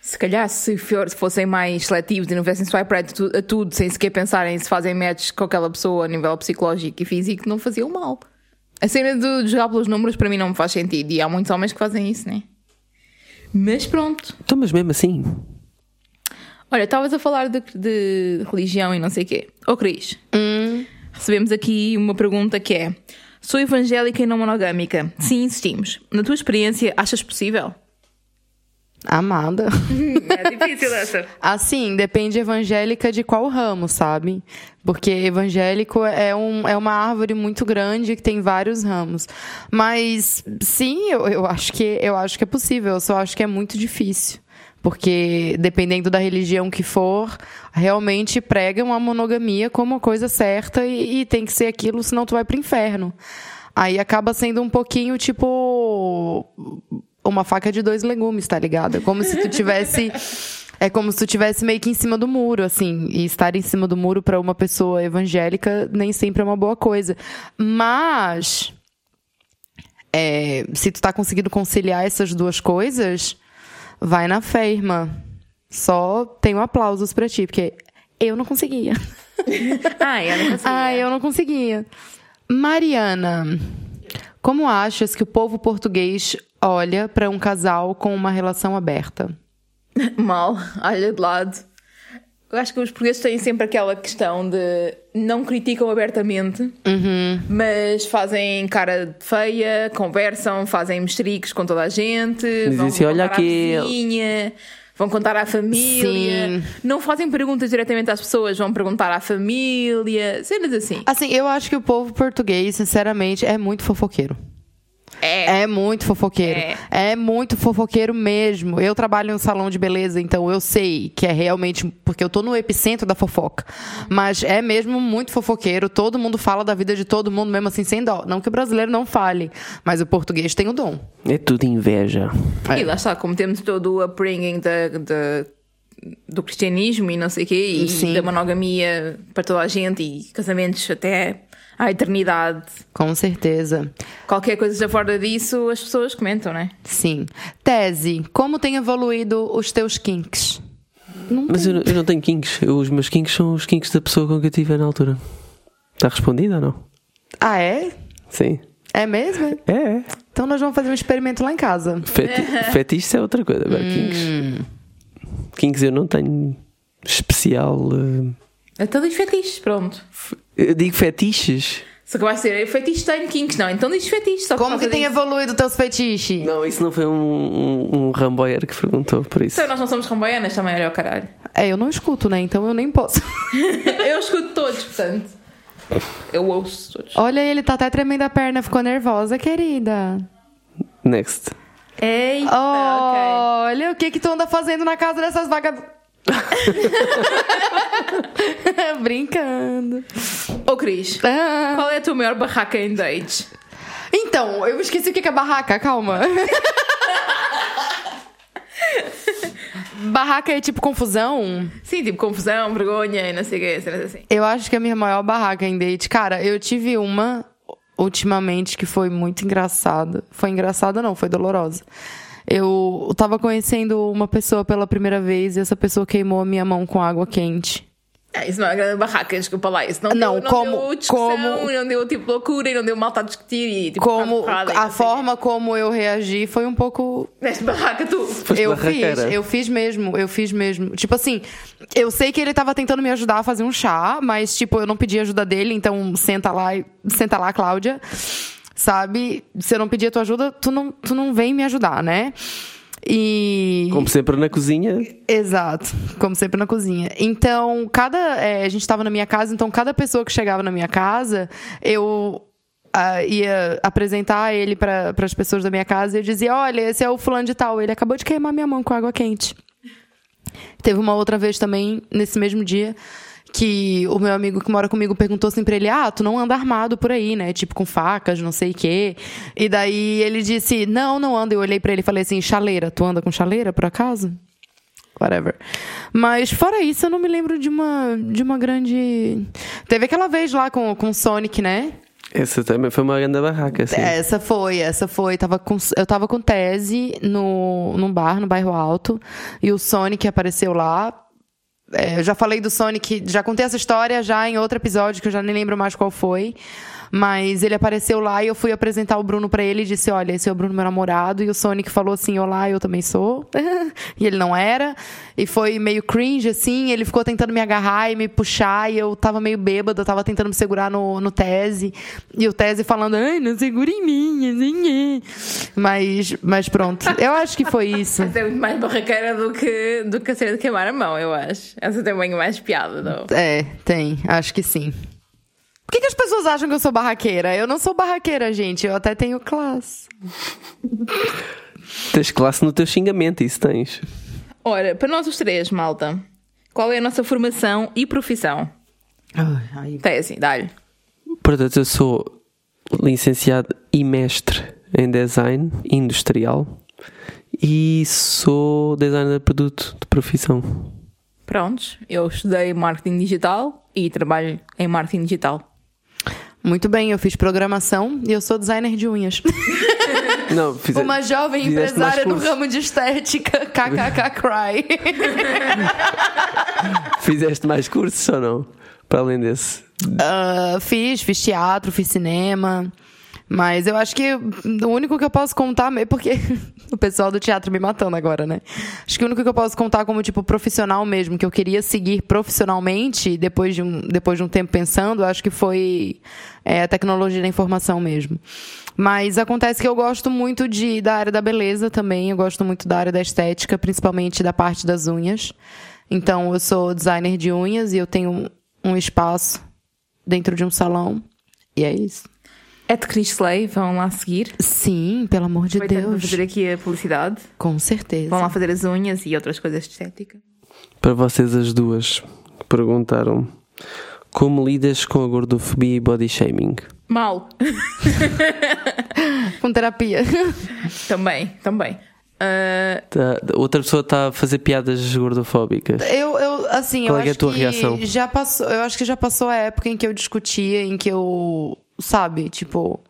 Se calhar, se, fossem mais seletivos e não tivessem swipe right a tu- a tudo, sem sequer pensarem se fazem match com aquela pessoa a nível psicológico e físico, não faziam mal. A cena de, de jogar pelos números para mim não me faz sentido. E há muitos homens que fazem isso, né? Mas pronto. Então, mas mesmo assim. Olha, estavas a falar de, de religião e não sei o quê. Ô Cris, recebemos aqui uma pergunta que é: Sou evangélica e não monogâmica. Sim, insistimos. Na tua experiência, achas possível? Amada. É difícil essa. Assim, depende evangélica de qual ramo, sabe? Porque evangélico é, um, é uma árvore muito grande que tem vários ramos. Mas sim, eu, eu, acho que, eu acho que é possível, eu só acho que é muito difícil. Porque dependendo da religião que for, realmente pregam a monogamia como a coisa certa e, e tem que ser aquilo, senão tu vai pro inferno. Aí acaba sendo um pouquinho tipo uma faca de dois legumes, tá ligado? É como se tu tivesse. É como se tu tivesse meio que em cima do muro, assim. E estar em cima do muro para uma pessoa evangélica nem sempre é uma boa coisa. Mas. É, se tu tá conseguindo conciliar essas duas coisas, vai na fé, irmã. Só tenho aplausos para ti, porque eu não conseguia. Ah, eu não conseguia. Ah, eu não conseguia. Mariana, como achas que o povo português olha para um casal com uma relação aberta? Mal, olha de lado. Eu acho que os portugueses têm sempre aquela questão de não criticam abertamente, mas fazem cara feia, conversam, fazem mestricos com toda a gente, vão assim, "Olha aqui." à vizinha, vão contar à família, Sim. não fazem perguntas diretamente às pessoas, vão perguntar à família, cenas assim. Assim, eu acho que o povo português, sinceramente, é muito fofoqueiro. É. É muito fofoqueiro. É. muito fofoqueiro mesmo. Eu trabalho em um salão de beleza, então eu sei que é realmente. Porque eu tô no epicentro da fofoca. Mas é mesmo muito fofoqueiro. Todo mundo fala da vida de todo mundo, mesmo assim, sem dó. Não que o brasileiro não fale, mas o português tem o dom. É tudo inveja. É. E lá está, como temos todo o upbringing da, da- do cristianismo e não sei o quê, e Sim. da monogamia para toda a gente e casamentos até à eternidade. Com certeza. Qualquer coisa já fora disso, as pessoas comentam, né? Sim. Tese: como tem evoluído os teus kinks? Mas eu, não- eu não tenho kinks. Eu- os meus kinks são os kinks da pessoa com que eu estive na altura. Está respondido ou não? Ah, é? Sim. É mesmo? É, é. Então nós vamos fazer um experimento lá em casa. Feti fetiches é outra coisa. Agora, kinks. Hum. Kinks eu não tenho especial. eh, Então diz fetiches, pronto. Eu digo fetiches. Só que vai ser fetiche tenho kinks, não. Então diz fetiche, só Como que tem disso. evoluído teus fetiches? Não, isso não foi um, um, um ramboyer que perguntou por isso. Então nós não somos ramboianas também, olha o caralho. É, eu não escuto, né? Então eu nem posso. Eu escuto todos, portanto. Eu ouço todos. Olha, ele tá até tremendo a perna, ficou nervosa, querida. Next. Eita, ok. Olha, o que que tu anda fazendo na casa dessas vagab... Brincando. Ô Cris, Ah. qual é a tua maior barraca em dates? Então, eu esqueci o que é barraca, calma. barraca é tipo confusão? Sim, tipo confusão, vergonha e não sei o que, assim. Eu acho que a minha maior barraca em date. Cara, eu tive uma ultimamente que foi muito engraçada. Foi engraçada, não, foi dolorosa. Eu tava conhecendo uma pessoa pela primeira vez e essa pessoa queimou a minha mão com água quente. Ah, isso não é grande barraca, desculpa lá. Isso não, Não, deu, não como- deu discussão, como- não deu tipo loucura e não deu malta a discutir e tipo Como porrada a sei. forma como eu reagi foi um pouco Neste barraca tu. Foste eu fiz, eu fiz mesmo, eu fiz mesmo. Tipo assim, eu sei que ele tava tentando me ajudar a fazer um chá, mas tipo, eu não pedi ajuda dele, então senta lá, e- senta lá, Cláudia. Sabe? Se eu não pedir a tua ajuda, tu não, tu não vem me ajudar, né? E Como sempre na cozinha. Exato, como sempre na cozinha. Então, cada. é, a gente estava na minha casa, então cada pessoa que chegava na minha casa, eu ah, ia apresentar ele para as pessoas da minha casa e eu dizia: Olha, esse é o fulano de tal, ele acabou de queimar minha mão com água quente. Teve uma outra vez também, nesse mesmo dia, que o meu amigo que mora comigo perguntou assim pra ele: Ah, tu não anda armado por aí, né? Tipo, com facas, não sei o quê. E daí ele disse: Não, não ando. Eu olhei pra ele e falei assim: Chaleira, tu anda com chaleira, por acaso? Whatever. Mas fora isso, eu não me lembro de uma, de uma grande. Teve aquela vez lá com, com o Sonic, né? Essa também foi uma grande barraca, assim. Essa foi, essa foi. Tava com, eu tava com tese no, num bar, no bairro alto, e o Sonic apareceu lá. É, eu já falei do Sonic, já contei essa história já em outro episódio, que eu já nem lembro mais qual foi. Mas ele apareceu lá e eu fui apresentar o Bruno para ele e disse: Olha, esse é o Bruno, meu namorado. E o Sonic falou assim: Olá, eu também sou. e ele não era. E foi meio cringe, assim. Ele ficou tentando me agarrar e me puxar. E eu tava meio bêbada, tava tentando me segurar no, no Tese. E o Tese falando: Ai, não segura em mim. Assim, mas, mas pronto. Eu acho que foi isso. Essa é muito mais barraqueira do que, do que a cena de queimar a mão, eu acho. Essa tem bem mais piada, não? É, tem. Acho que sim. Por que, que as pessoas acham que eu sou barraqueira? Eu não sou barraqueira, gente. Eu até tenho classe. Tens classe no teu xingamento, isso tens. Ora, para nós os três, malta, qual é a nossa formação e profissão? Ai, ai. Tese, dá-lhe. Portanto, eu sou licenciado e mestre em design industrial e sou designer de produto de profissão. Prontos, eu estudei marketing digital e trabalho em marketing digital. Muito bem, eu fiz programação e eu sou designer de unhas. Não, fiz, Uma jovem mais empresária no ramo de estética, kkk cry. Fizeste mais cursos ou não? Para além desse. Ah, fiz, fiz teatro, fiz cinema. Mas eu acho que o único que eu posso contar, porque o pessoal do teatro me matando agora, né? Acho que o único que eu posso contar como, tipo, profissional mesmo, que eu queria seguir profissionalmente, depois de um, depois de um tempo pensando, acho que foi é, a tecnologia da informação mesmo. Mas acontece que eu gosto muito de, da área da beleza também, eu gosto muito da área da estética, principalmente da parte das unhas. Então, eu sou designer de unhas e eu tenho um espaço dentro de um salão. E é isso. É de Chris Slay, vão lá seguir. Sim, pelo amor de Deus. fazer aqui a publicidade. Com certeza. Vão lá fazer as unhas e outras coisas de estética. Para vocês as duas que perguntaram como lidas com a gordofobia e body shaming? Mal. Com terapia. também, também. Ah, Tá- outra pessoa está a fazer piadas gordofóbicas. Eu, eu assim, Qual eu é é a acho tua que reação? já passou, eu acho que já passou a época em que eu discutia, em que eu, sabe, tipo,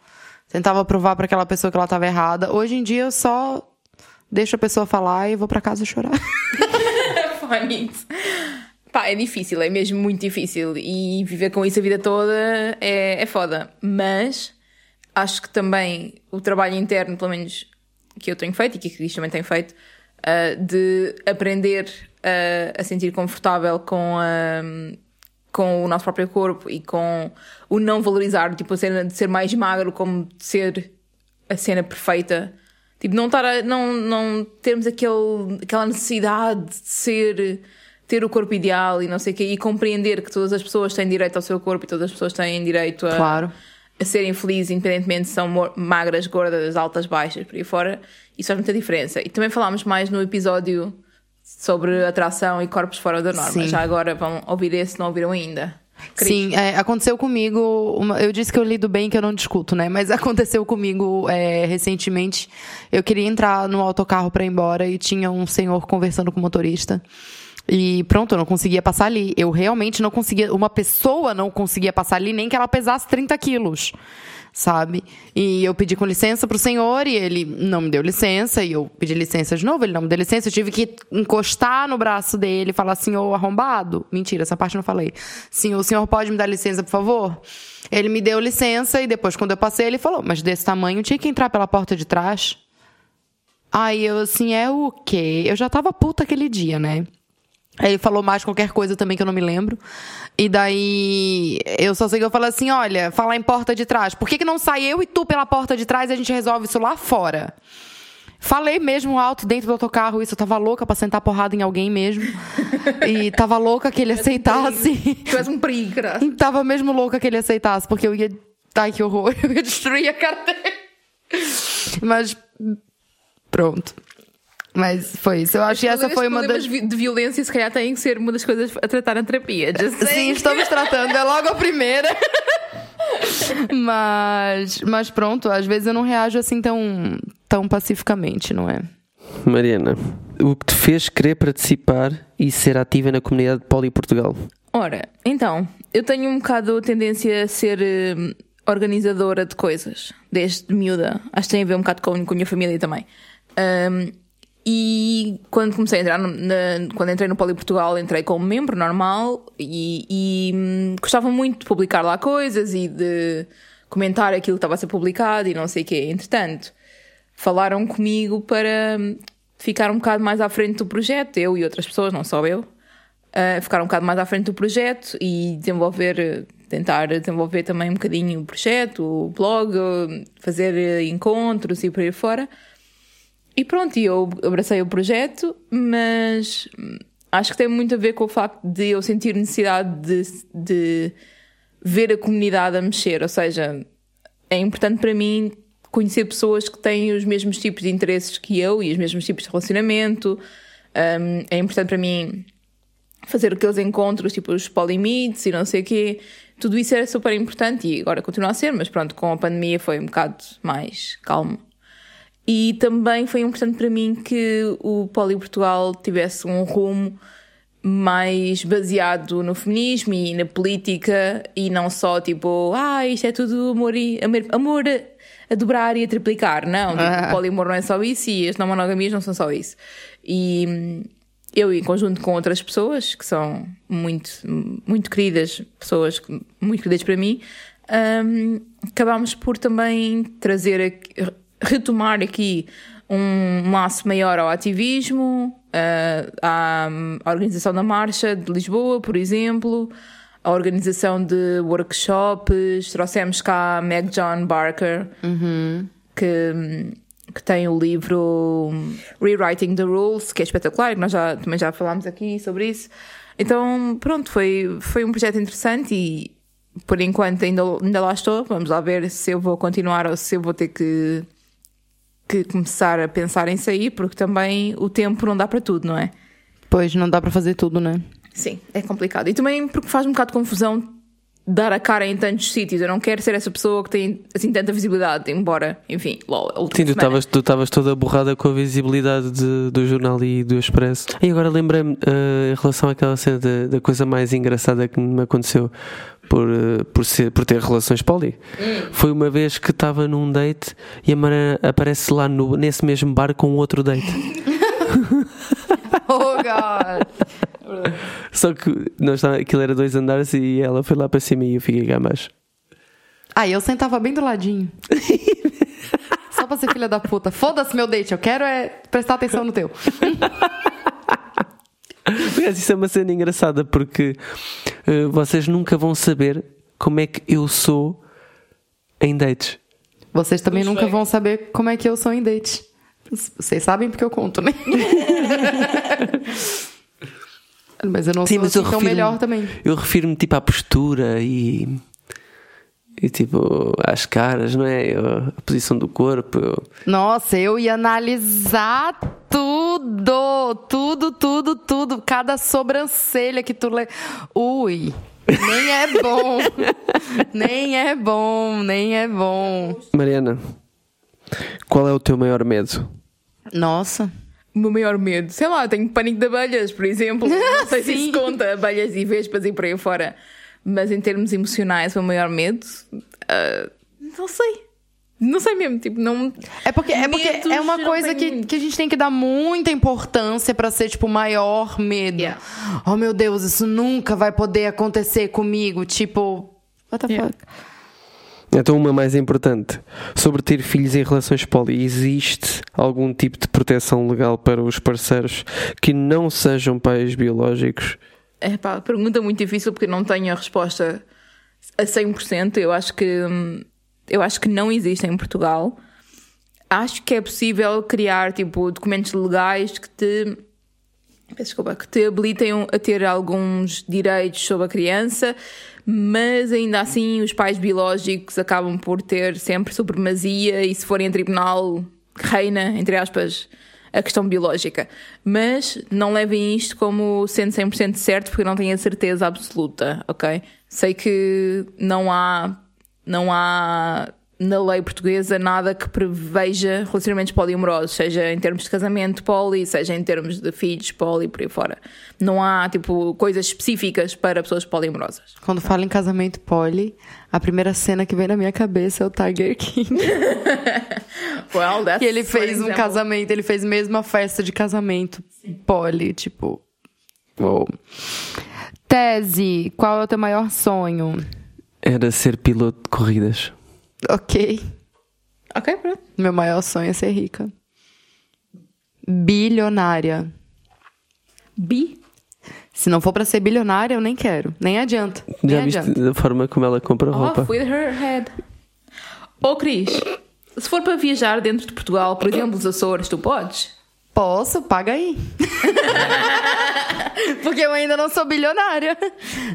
tentava provar pra aquela pessoa que ela tava errada. Hoje em dia eu só deixo a pessoa falar e vou pra casa chorar. Pá, é difícil, é mesmo muito difícil. E viver com isso a vida toda é, é foda. Mas acho que também o trabalho interno, pelo menos que eu tenho feito e que a Cris também tem feito, ah, de aprender a, a sentir confortável com a. Com o nosso próprio corpo e com o não valorizar, tipo, a cena de ser mais magro, como de ser a cena perfeita. Tipo, não estar a, não, não termos aquele, aquela necessidade de ser, ter o corpo ideal e não sei o quê, e compreender que todas as pessoas têm direito ao seu corpo e todas as pessoas têm direito a, Claro. a serem felizes, independentemente se são magras, gordas, altas, baixas, por aí fora. Isso faz muita diferença. E também falámos mais no episódio sobre atração e corpos fora da norma. Sim. Já agora vão ouvir esse, se não ouviram ainda. Cris. Sim, é, aconteceu comigo. uma- eu disse que eu lido bem, que eu não discuto, né? Mas aconteceu comigo é, recentemente. Eu queria entrar no autocarro pra ir embora e tinha um senhor conversando com o motorista. E pronto, eu não conseguia passar ali. Eu realmente não conseguia. Uma pessoa não conseguia passar ali, nem que ela pesasse 30 quilos. Sabe? E eu pedi com licença pro senhor e ele não me deu licença. E eu pedi licença de novo, ele não me deu licença. Eu tive que encostar no braço dele e falar ô arrombado. Mentira, essa parte eu não falei. Sim, o senhor pode me dar licença, por favor? Ele me deu licença e depois, quando eu passei, ele falou, mas desse tamanho tinha que entrar pela porta de trás. Aí eu assim, é o quê? Eu já tava puta aquele dia, né? Aí ele falou mais qualquer coisa também que eu não me lembro. E daí eu só sei que eu falei assim: olha, falar em porta de trás. Por que, que não sai eu e tu pela porta de trás e a gente resolve isso lá fora? Falei mesmo alto dentro do autocarro isso. Eu tava louca pra sentar porrada em alguém mesmo. E tava louca que ele aceitasse. Tu és um perigo, cara. E Tava mesmo louca que ele aceitasse, porque eu ia. Ai, que horror. Eu ia destruir a cara dele. Mas. Pronto. Mas foi isso. Eu acho que essa foi uma das. De violência, se calhar, têm que ser uma das coisas a tratar na terapia. Sim, estamos tratando. É logo a primeira. mas, mas pronto, às vezes eu não reajo assim tão, tão pacificamente, não é? Mariana, o que te fez querer participar e ser ativa na comunidade de Poli Portugal? Ora, então, eu tenho um bocado a tendência a ser hum, organizadora de coisas, desde miúda. Acho que tem a ver um bocado com, com a minha família também. Hum, E quando comecei a entrar, na, quando entrei no Poli Portugal, entrei como membro normal e, e hum, gostava muito de publicar lá coisas e de comentar aquilo que estava a ser publicado e não sei o quê. Entretanto, falaram comigo para hum, ficar um bocado mais à frente do projeto, eu e outras pessoas, não só eu, uh, ficar um bocado mais à frente do projeto e desenvolver, tentar desenvolver também um bocadinho o projeto, o blog, fazer encontros e por aí fora. E pronto, eu abracei o projeto, mas acho que tem muito a ver com o facto de eu sentir necessidade de, de ver a comunidade a mexer. Ou seja, é importante para mim conhecer pessoas que têm os mesmos tipos de interesses que eu e os mesmos tipos de relacionamento. Um, é importante para mim fazer aqueles encontros, tipo os polimites e não sei o quê. Tudo isso era super importante e agora continua a ser, mas pronto, com a pandemia foi um bocado mais calmo. E também foi importante para mim que o Poli Portugal tivesse um rumo mais baseado no feminismo e na política e não só tipo, ah, isto é tudo amor, e, amor a dobrar e a triplicar. Não, tipo, ah. o poliamor não é só isso e as não monogamias não são só isso. E hum, eu, em conjunto com outras pessoas que são muito, muito queridas, pessoas muito queridas para mim, um, acabámos por também trazer, retomar aqui um laço maior ao ativismo, uh, à, à organização da Marcha de Lisboa, por exemplo, a organização de workshops, trouxemos cá a Meg John Barker, uhum. que, que tem o livro Rewriting the Rules, que é espetacular, que nós já, também já falámos aqui sobre isso. Então, pronto, foi, foi um projeto interessante e por enquanto ainda, ainda lá estou. Vamos lá ver se eu vou continuar ou se eu vou ter que, que começar a pensar em sair, porque também o tempo não dá para tudo, não é? Pois, não dá para fazer tudo, não é? Sim, é complicado. E também porque faz um bocado de confusão dar a cara em tantos sítios. Eu não quero ser essa pessoa que tem assim tanta visibilidade, embora, enfim, lol, Sim, tu estavas, tu estavas toda borrada com a visibilidade de, do jornal e do Expresso. E agora lembrei-me uh, em relação àquela cena da, da, coisa mais engraçada que me aconteceu por, uh, por, ser, por ter relações poli. Hum. Foi uma vez que estava num date e a Mara aparece lá no, nesse mesmo bar com outro date. oh, God! Só que nós, aquilo era dois andares e ela foi lá para cima e eu fiquei cá abaixo. Ah, eu sentava bem do ladinho. Só pra ser filha da puta. Foda-se meu date, eu quero é prestar atenção no teu. Mas isso é uma cena engraçada porque uh, vocês nunca vão saber como é que eu sou em dates. Vocês também nunca bem. vão saber como é que eu sou em dates. Vocês sabem porque eu conto, né? Mas eu não Sim, sou assim tão melhor também. Eu refiro-me tipo à postura e. E tipo, às caras, não é? A posição do corpo. Eu... Nossa, eu ia analisar tudo, tudo, tudo, tudo. Cada sobrancelha que tu lê. Ui, nem é bom. nem é bom, nem é bom. Mariana, qual é o teu maior medo? Nossa o meu maior medo. Sei lá, tenho pânico de abelhas, por exemplo. Não sei se isso conta, abelhas e vespas e por aí fora. Mas em termos emocionais, o meu maior medo. Uh, não sei. Não sei mesmo, tipo, não. É porque é, porque é uma coisa que, que a gente tem que dar muita importância para ser, tipo, o maior medo. Yeah. Oh meu Deus, isso nunca vai poder acontecer comigo. Tipo, what the yeah. fuck? Então, uma mais importante. Sobre ter filhos em relações poli, existe algum tipo de proteção legal para os parceiros que não sejam pais biológicos? É pá, pergunta muito difícil porque não tenho a resposta a 100%. Eu acho que, eu acho que não existe em Portugal. Acho que é possível criar tipo documentos legais que te desculpa, que te habilitem a ter alguns direitos sobre a criança, mas ainda assim os pais biológicos acabam por ter sempre supremacia e se forem em tribunal reina, entre aspas, a questão biológica. Mas não levem isto como sendo 100% certo porque não tenho a certeza absoluta, ok? Sei que não há, não há na lei portuguesa nada que preveja relacionamentos poliamorosos, seja em termos de casamento poli, seja em termos de filhos poli, por aí fora. Não há, tipo, coisas específicas para pessoas poliamorosas. Quando falo em casamento poli, a primeira cena que vem na minha cabeça é o Tiger King. Well, that's que ele fez um example. casamento, ele fez mesmo a festa de casamento poli, tipo. Uou. Tese, qual é o teu maior sonho? Era ser piloto de corridas. Ok. Ok, pronto. Meu maior sonho é ser rica. Bilionária. Bi. Se não for pra ser bilionária, eu nem quero. Nem adianta. Nem Já viste adianta. a forma como ela compra roupa? Off with her head. Ô, Cris, se for para viajar dentro de Portugal, por exemplo, os Açores, tu podes? Posso, paga aí. Porque eu ainda não sou bilionária.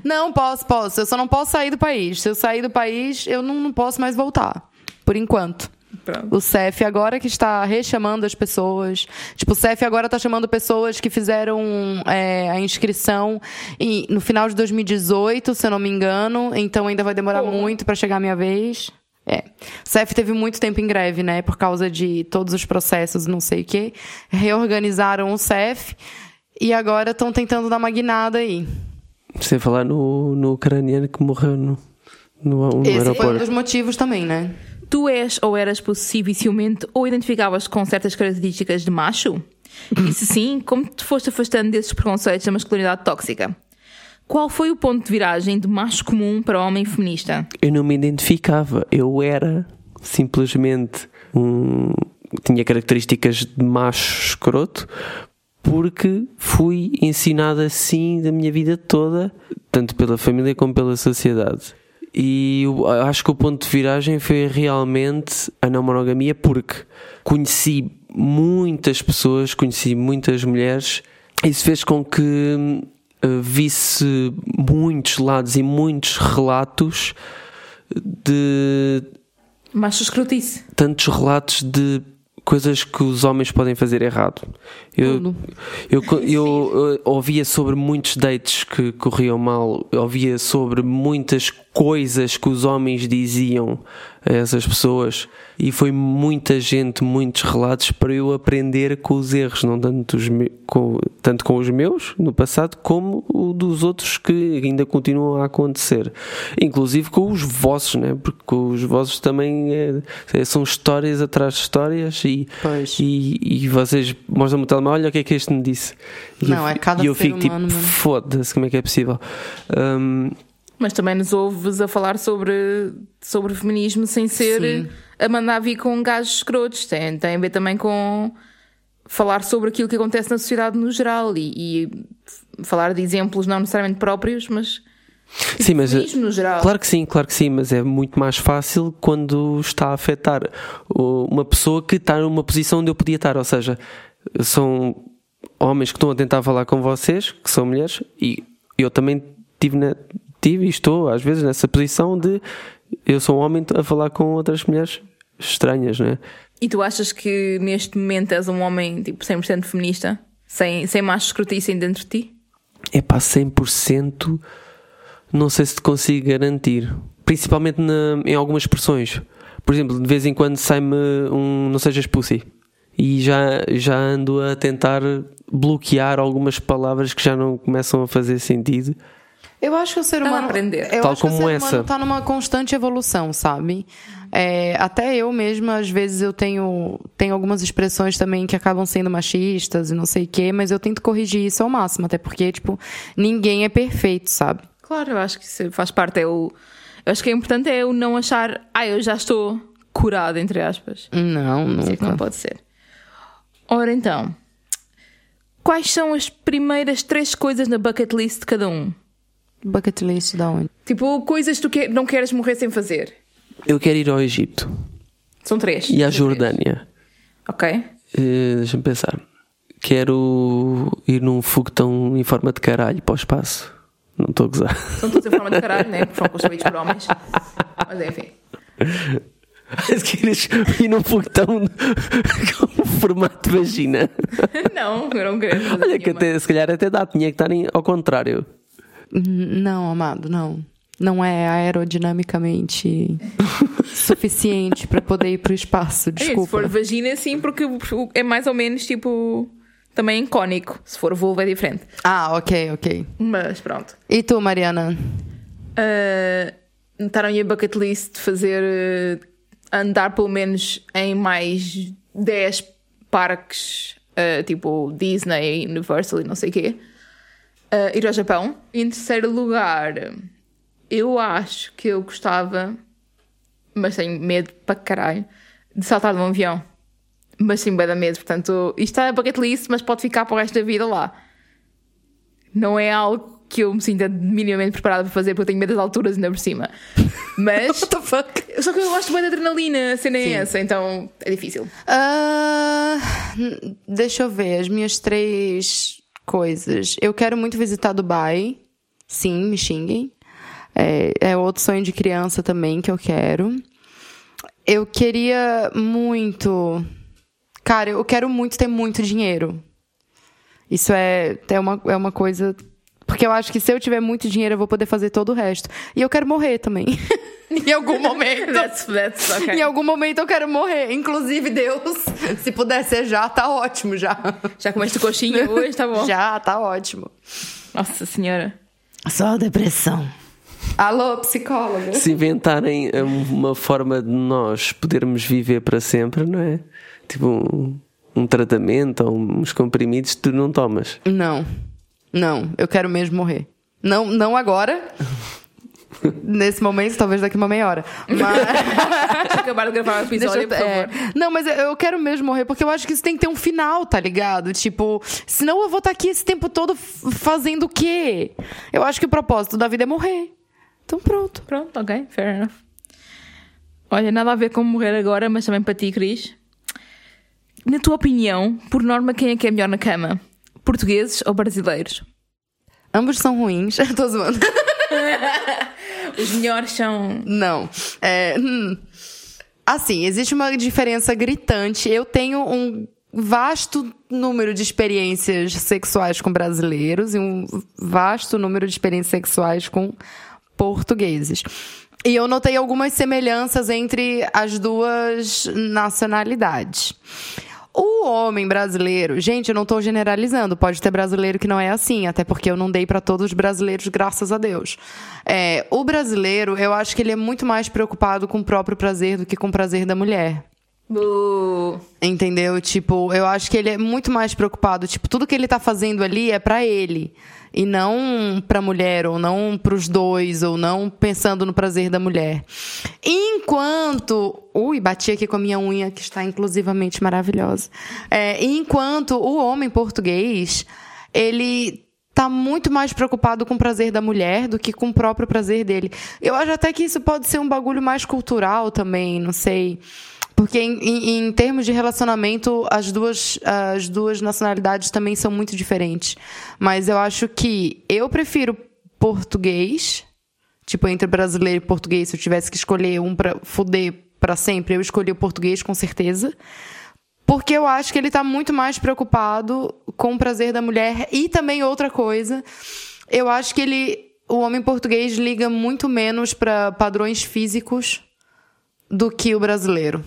Não, posso, posso. Eu só não posso sair do país. Se eu sair do país, eu não, não posso mais voltar. Por enquanto. Pronto. O CEF agora que está rechamando as pessoas. Tipo, o CEF agora está chamando pessoas que fizeram é, a inscrição em- no final de 2018, se eu não me engano. Então ainda vai demorar muito para chegar a minha vez. É. O CEF teve muito tempo em greve, né? Por causa de todos os processos, não sei o quê. Reorganizaram o CEF e agora estão tentando dar uma guinada aí. Sem falar no, no ucraniano que morreu no, no, no Esse foi um aeroporto. dos motivos também, né? Tu és ou eras possessivo e ciumento ou identificavas com certas características de macho? E se sim, como te foste afastando desses preconceitos da masculinidade tóxica? Qual foi o ponto de viragem de macho comum para homem feminista? Eu não me identificava. Eu era simplesmente um. Tinha características de macho escroto porque fui ensinado assim da minha vida toda, tanto pela família como pela sociedade. E acho que o ponto de viragem foi realmente a não monogamia, porque conheci muitas pessoas, conheci muitas mulheres, isso fez com que eh, visse muitos lados e muitos relatos de Macho escrotice. tantos relatos de coisas que os homens podem fazer errado. Eu, eu, eu, eu ouvia sobre muitos dates que corriam mal, ouvia sobre muitas coisas que os homens diziam a essas pessoas e foi muita gente, muitos relatos para eu aprender com os erros, não tanto, os me- com, tanto com os meus no passado como o dos outros que ainda continuam a acontecer, inclusive com os vossos, né? porque os vossos também é- é- são histórias atrás de histórias e, e, e vocês mostram-me o telemóvel, olha o que é que este me disse. E Não, eu, é cada e eu fico tipo, mesmo. foda-se, como é que é possível? Hum, Mas também nos ouves a falar sobre, sobre feminismo sem ser Sim. a mandar vir com gajos escrotos. Tem, tem a ver também com falar sobre aquilo que acontece na sociedade no geral e, e falar de exemplos não necessariamente próprios, mas sim, mas feminismo no geral. Claro que sim, claro que sim, mas é muito mais fácil quando está a afetar uma pessoa que está numa posição onde eu podia estar, ou seja, são homens que estão a tentar falar com vocês, que são mulheres, e eu também tive, na- tive e estou às vezes nessa posição de eu sou um homem a falar com outras mulheres estranhas, não é? E tu achas que neste momento és um homem tipo 100% feminista? Sem, sem macho escrotice dentro de ti? É pá, 100% não sei se te consigo garantir. Principalmente na- em algumas expressões. Por exemplo, de vez em quando sai-me um não sejas pussy. E já, já ando a tentar bloquear algumas palavras que já não começam a fazer sentido. Eu acho que o ser a humano. aprender. Eu Tal acho que o como ser essa. humano tá numa constante evolução, sabe? É, até eu mesma, às vezes, eu tenho, tenho algumas expressões também que acabam sendo machistas e não sei o quê, mas eu tento corrigir isso ao máximo, até porque, tipo, ninguém é perfeito, sabe? Claro, eu acho que isso faz parte. É o, eu acho que é importante é o não achar, ah, eu já estou curado, entre aspas. Não, Isso é que não nunca. pode ser. Ora então, quais são as primeiras três coisas na bucket list de cada um? Bucket list da onde? Tipo, coisas que tu que- não queres morrer sem fazer. Eu quero ir ao Egito São três. e à São três. Jordânia. Ok. Eh, Deixa-me pensar. Quero ir num foguetão em forma de caralho para o espaço. Não estou a gozar. São todos em forma de caralho, né? Porque foram construídos por homens. Mas enfim. Queres ir num foguetão com formato de vagina? Não, eu não quero. Olha que até, se calhar até dá, tinha que estar em- ao contrário. Não, amado, não. não é aerodinamicamente suficiente para poder ir pro espaço. É isso, se Desculpa. for vagina, sim, porque é mais ou menos tipo. Também cônico. Se for vulva é diferente. Ah, ok, ok. Mas pronto. E tu, Mariana? Uh, está na minha bucket list de fazer. uh, andar pelo menos em mais 10 parques, uh, tipo Disney, Universal e não sei o quê. Uh, ir ao Japão. Em terceiro lugar, eu acho que eu gostava, mas tenho medo para caralho, de saltar de um avião. Mas sim, bem da medo. Portanto, isto está na bucket list, mas pode ficar para o resto da vida lá. Não é algo que eu me sinta minimamente preparada para fazer, porque eu tenho medo das alturas ainda por cima. Mas. What the fuck? Só que eu gosto bem da adrenalina, a cena é essa, então é difícil. Hum, deixa eu ver as minhas três coisas. Eu quero muito visitar Dubai. Sim, me xinguem. É, é outro sonho de criança também que eu quero. Eu queria muito. Cara, eu quero muito ter muito dinheiro. Isso é, é, uma, é uma coisa. Porque eu acho que se eu tiver muito dinheiro, eu vou poder fazer todo o resto. E eu quero morrer também. em algum momento. That's, that's okay. Em algum momento eu quero morrer. Inclusive, Deus, se puder ser já, tá ótimo já. Já comeste coxinha hoje, tá bom. Já, tá ótimo. Nossa senhora. Só depressão. Alô, psicóloga. Se inventarem eh, uma forma de nós podermos viver para sempre, não é? Tipo um, um tratamento ou uns comprimidos, tu não tomas. Não. Não, eu quero mesmo morrer. Não, não agora. Nesse momento, talvez daqui uma meia hora. Mas. Acabaram de gravar o episódio, por é, favor. não, mas eu- quero mesmo morrer, porque eu acho que isso tem que ter um final, tá ligado? Tipo, senão eu vou estar aqui esse tempo todo fazendo o quê? Eu acho que o propósito da vida é morrer. Então pronto. Pronto, ok, fair enough. Olha, nada a ver com morrer agora, mas também para ti, Cris. Na tua opinião, por norma, quem é que é melhor na cama? Portugueses ou brasileiros? Ambos são ruins. Tô zoando. Os melhores são. Não. É, hum. Assim, existe uma diferença gritante. Eu tenho um vasto número de experiências sexuais com brasileiros e um vasto número de experiências sexuais com portugueses. E eu notei algumas semelhanças entre as duas nacionalidades. O homem brasileiro, gente, eu não tô generalizando, pode ter brasileiro que não é assim, até porque eu não dei para todos os brasileiros, graças a Deus. É, o brasileiro, eu acho que ele é muito mais preocupado com o próprio prazer do que com o prazer da mulher. Uh, Entendeu? Tipo, eu acho que ele é muito mais preocupado. Tipo, tudo que ele tá fazendo ali é pra ele. E não pra mulher, ou não pros dois, ou não pensando no prazer da mulher. Enquanto. Ui, bati aqui com a minha unha, que está inclusivamente maravilhosa. É, enquanto o homem português, ele tá muito mais preocupado com o prazer da mulher do que com o próprio prazer dele. Eu acho até que isso pode ser um bagulho mais cultural também, não sei. Porque em, em- em termos de relacionamento, as duas, as duas nacionalidades também são muito diferentes. Mas eu acho que eu prefiro português, tipo, entre brasileiro e português, se eu tivesse que escolher um pra fuder pra sempre, eu escolhi o português com certeza. Porque eu acho que ele tá muito mais preocupado com o prazer da mulher. E também outra coisa, eu acho que ele, o homem português liga muito menos para padrões físicos do que o brasileiro.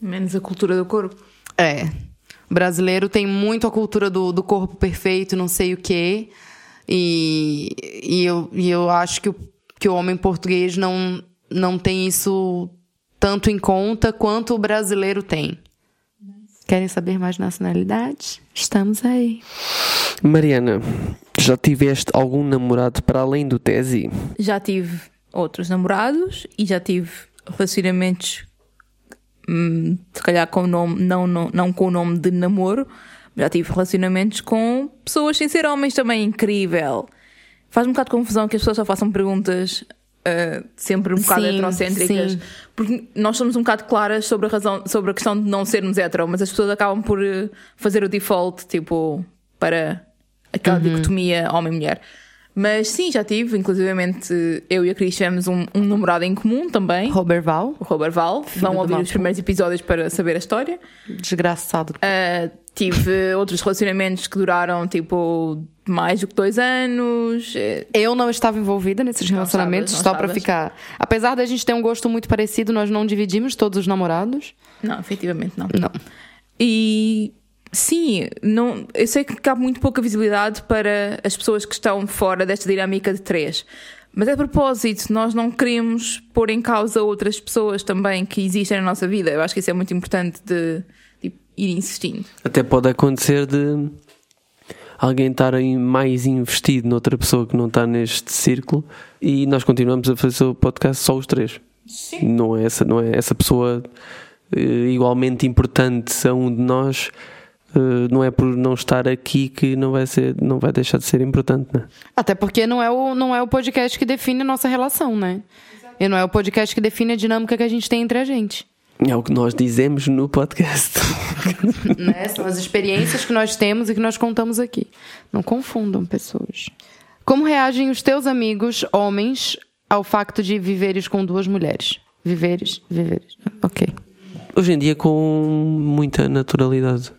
Menos a cultura do corpo. É. O brasileiro tem muito a cultura do, do corpo perfeito, não sei o quê. E, e, eu, e eu acho que o, que o homem português não, não tem isso tanto em conta quanto o brasileiro tem. Querem saber mais nacionalidades? Estamos aí. Mariana, já tiveste algum namorado para além do Tesi? Já tive outros namorados e já tive relacionamentos, hum, se calhar com o nome, não, não, não com o nome de namoro, já tive relacionamentos com pessoas sem ser homens também, incrível. Faz um bocado de confusão que as pessoas só façam perguntas ah, sempre um bocado Sim, heterocêntricas, sim. porque nós somos um bocado claras sobre a razão, sobre a questão de não sermos hetero, mas as pessoas acabam por eh, fazer o default, tipo, para aquela Uhum. dicotomia homem-mulher. Mas sim, já tive, inclusivamente eu e a Cris tivemos um, um namorado em comum também, Roberval, o Robert Val. Vão ouvir os primeiros episódios para saber a história. desgraçado. Ah, tive outros relacionamentos que duraram tipo mais do que dois anos. Eu não estava envolvida nesses relacionamentos, estavas, não só estavas. ficar. Apesar da gente ter um gosto muito parecido, nós não dividimos todos os namorados. Não, efetivamente não. Não. E sim, não, eu sei que cabe muito pouca visibilidade para as pessoas que estão fora desta dinâmica de três. Mas é a propósito, nós não queremos pôr em causa outras pessoas também que existem na nossa vida. Eu acho que isso é muito importante de, de ir insistindo. Até pode acontecer de alguém estar aí mais investido noutra pessoa que não está neste círculo e nós continuamos a fazer o podcast só os três. Não é essa, não é essa pessoa eh, igualmente importante a um de nós. Eh, não é por não estar aqui que não vai ser, não vai deixar de ser importante, né? Até porque não é o, não é o podcast que define a nossa relação, né? E não é o podcast que define a dinâmica que a gente tem entre a gente. É o que nós dizemos no podcast. né? São as experiências que nós temos e que nós contamos aqui. Não confundam pessoas. Como reagem os teus amigos, homens, ao facto de viveres com duas mulheres? Viveres, viveres. Ok. Hoje em dia com muita naturalidade.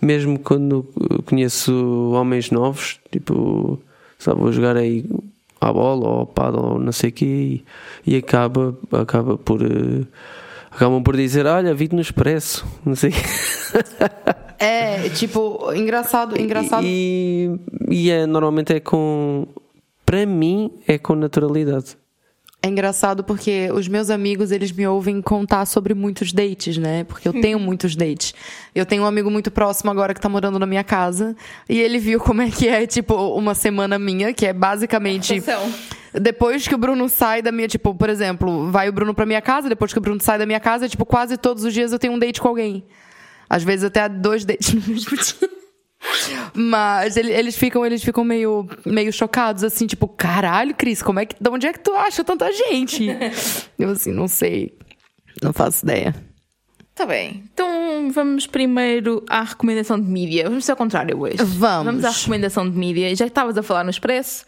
Mesmo quando conheço homens novos, tipo, sabe, vou jogar aí à bola ou ao paddle ou não sei o quê e, e acaba, acaba por eh, acabam por dizer, olha, vi-te no expresso, não sei. É, tipo, engraçado, engraçado. E, e é, normalmente é com para mim é com naturalidade. É engraçado porque os meus amigos, eles me ouvem contar sobre muitos dates, né? Porque eu tenho muitos dates. Eu tenho um amigo muito próximo agora que tá morando na minha casa. E ele viu como é que é, tipo, uma semana minha, que é basicamente. Atenção. Depois que o Bruno sai da minha, tipo, por exemplo, vai o Bruno pra minha casa, depois que o Bruno sai da minha casa, tipo, quase todos os dias eu tenho um date com alguém. Às vezes até dois dates no mesmo dia. Mas ele- eles ficam, eles ficam meio, meio chocados, assim, tipo, caralho, Cris, como é que. De onde é que tu acha tanta gente? Eu assim, não sei. Não faço ideia. Tá bem. Então vamos primeiro à recomendação de mídia. Vamos ser ao contrário hoje. Vamos. Vamos à recomendação de mídia. Já que estavas a falar no Expresso.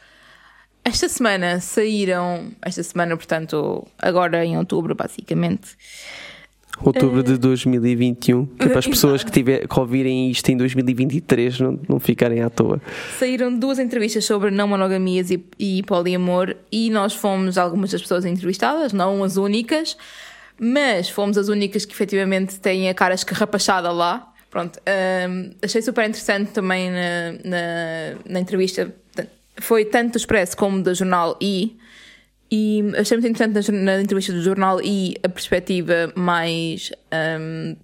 Esta semana saíram. Esta semana, portanto, agora em outubro, basicamente. Outubro de 2021, que é para as pessoas que, tiver, que ouvirem isto em 2023 não, não ficarem à toa. Saíram duas entrevistas sobre não monogamias e, e poliamor e nós fomos algumas das pessoas entrevistadas, não as únicas, mas fomos as únicas que efetivamente têm a cara escarrapachada lá. Pronto, hum, achei super interessante também na, na, na entrevista, foi tanto do Expresso como do Jornal I, e achei muito interessante na, na entrevista do Jornal I a perspectiva mais hum,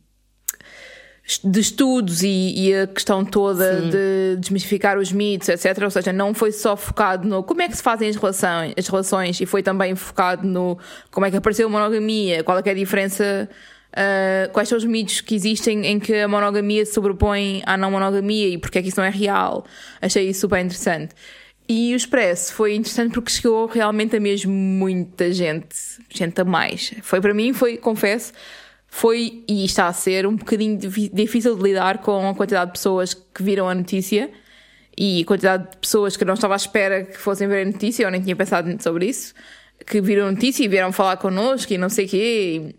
de estudos e, e a questão toda de desmistificar os mitos, etc. Ou seja, não foi só focado no como é que se fazem as relações, as relações e foi também focado no como é que apareceu a monogamia, qual é, que é a diferença, ah, quais são os mitos que existem em que a monogamia se sobrepõe à não monogamia e porque é que isso não é real. Achei isso super interessante. E o Expresso foi interessante porque chegou realmente a mesmo muita gente, gente a mais. Foi para mim, foi, confesso, foi e está a ser um bocadinho difícil de lidar com a quantidade de pessoas que viram a notícia e a quantidade de pessoas que não estava à espera que fossem ver a notícia, eu nem tinha pensado sobre isso, que viram a notícia e vieram falar connosco e não sei o quê. E,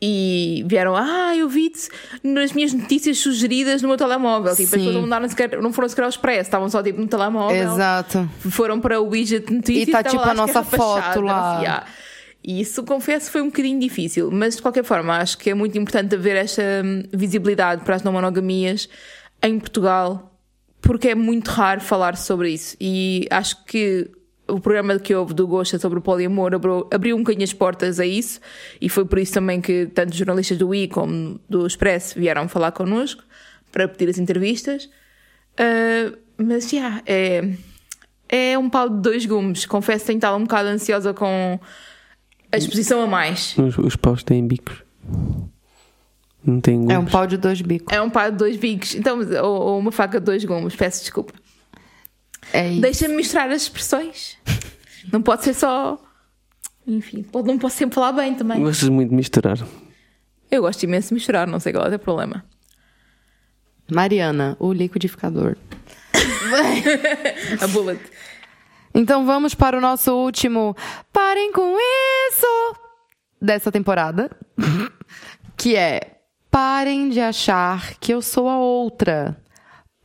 e vieram, ah, eu vi-te nas minhas notícias sugeridas no meu telemóvel. Tipo, as pessoas não, mandaram sequer, não foram sequer ao expresso, estavam só tipo no telemóvel Exato. foram para o widget notícias E tá, estava tipo, a nossa foto lá. sei, ah. E isso, confesso, foi um bocadinho difícil, mas de qualquer forma, acho que é muito importante haver esta hum, visibilidade para as não monogamias em Portugal, porque é muito raro falar sobre isso. E acho que o programa que houve do Gosta sobre o poliamor abriu, abriu um bocadinho as portas a isso, e foi por isso também que tanto os jornalistas do I como do Expresso vieram falar connosco para pedir as entrevistas. Uh, mas já, é, é um pau de dois gumes. Confesso que tenho estado um bocado ansiosa com a exposição a mais. Os, os paus têm bicos. Não têm gumes. É um pau de dois bicos. É um pau de dois bicos. Então, ou, ou uma faca de dois gumes, peço desculpa. É. Deixa-me misturar as expressões. Não pode ser só. Enfim, pode- não posso sempre falar bem também. Gostas muito de misturar. Eu gosto imenso de misturar, não sei qual é o problema. Mariana, o liquidificador. A bullet. Então vamos para o nosso último Parem com isso dessa temporada, que é Parem de achar que eu sou a outra.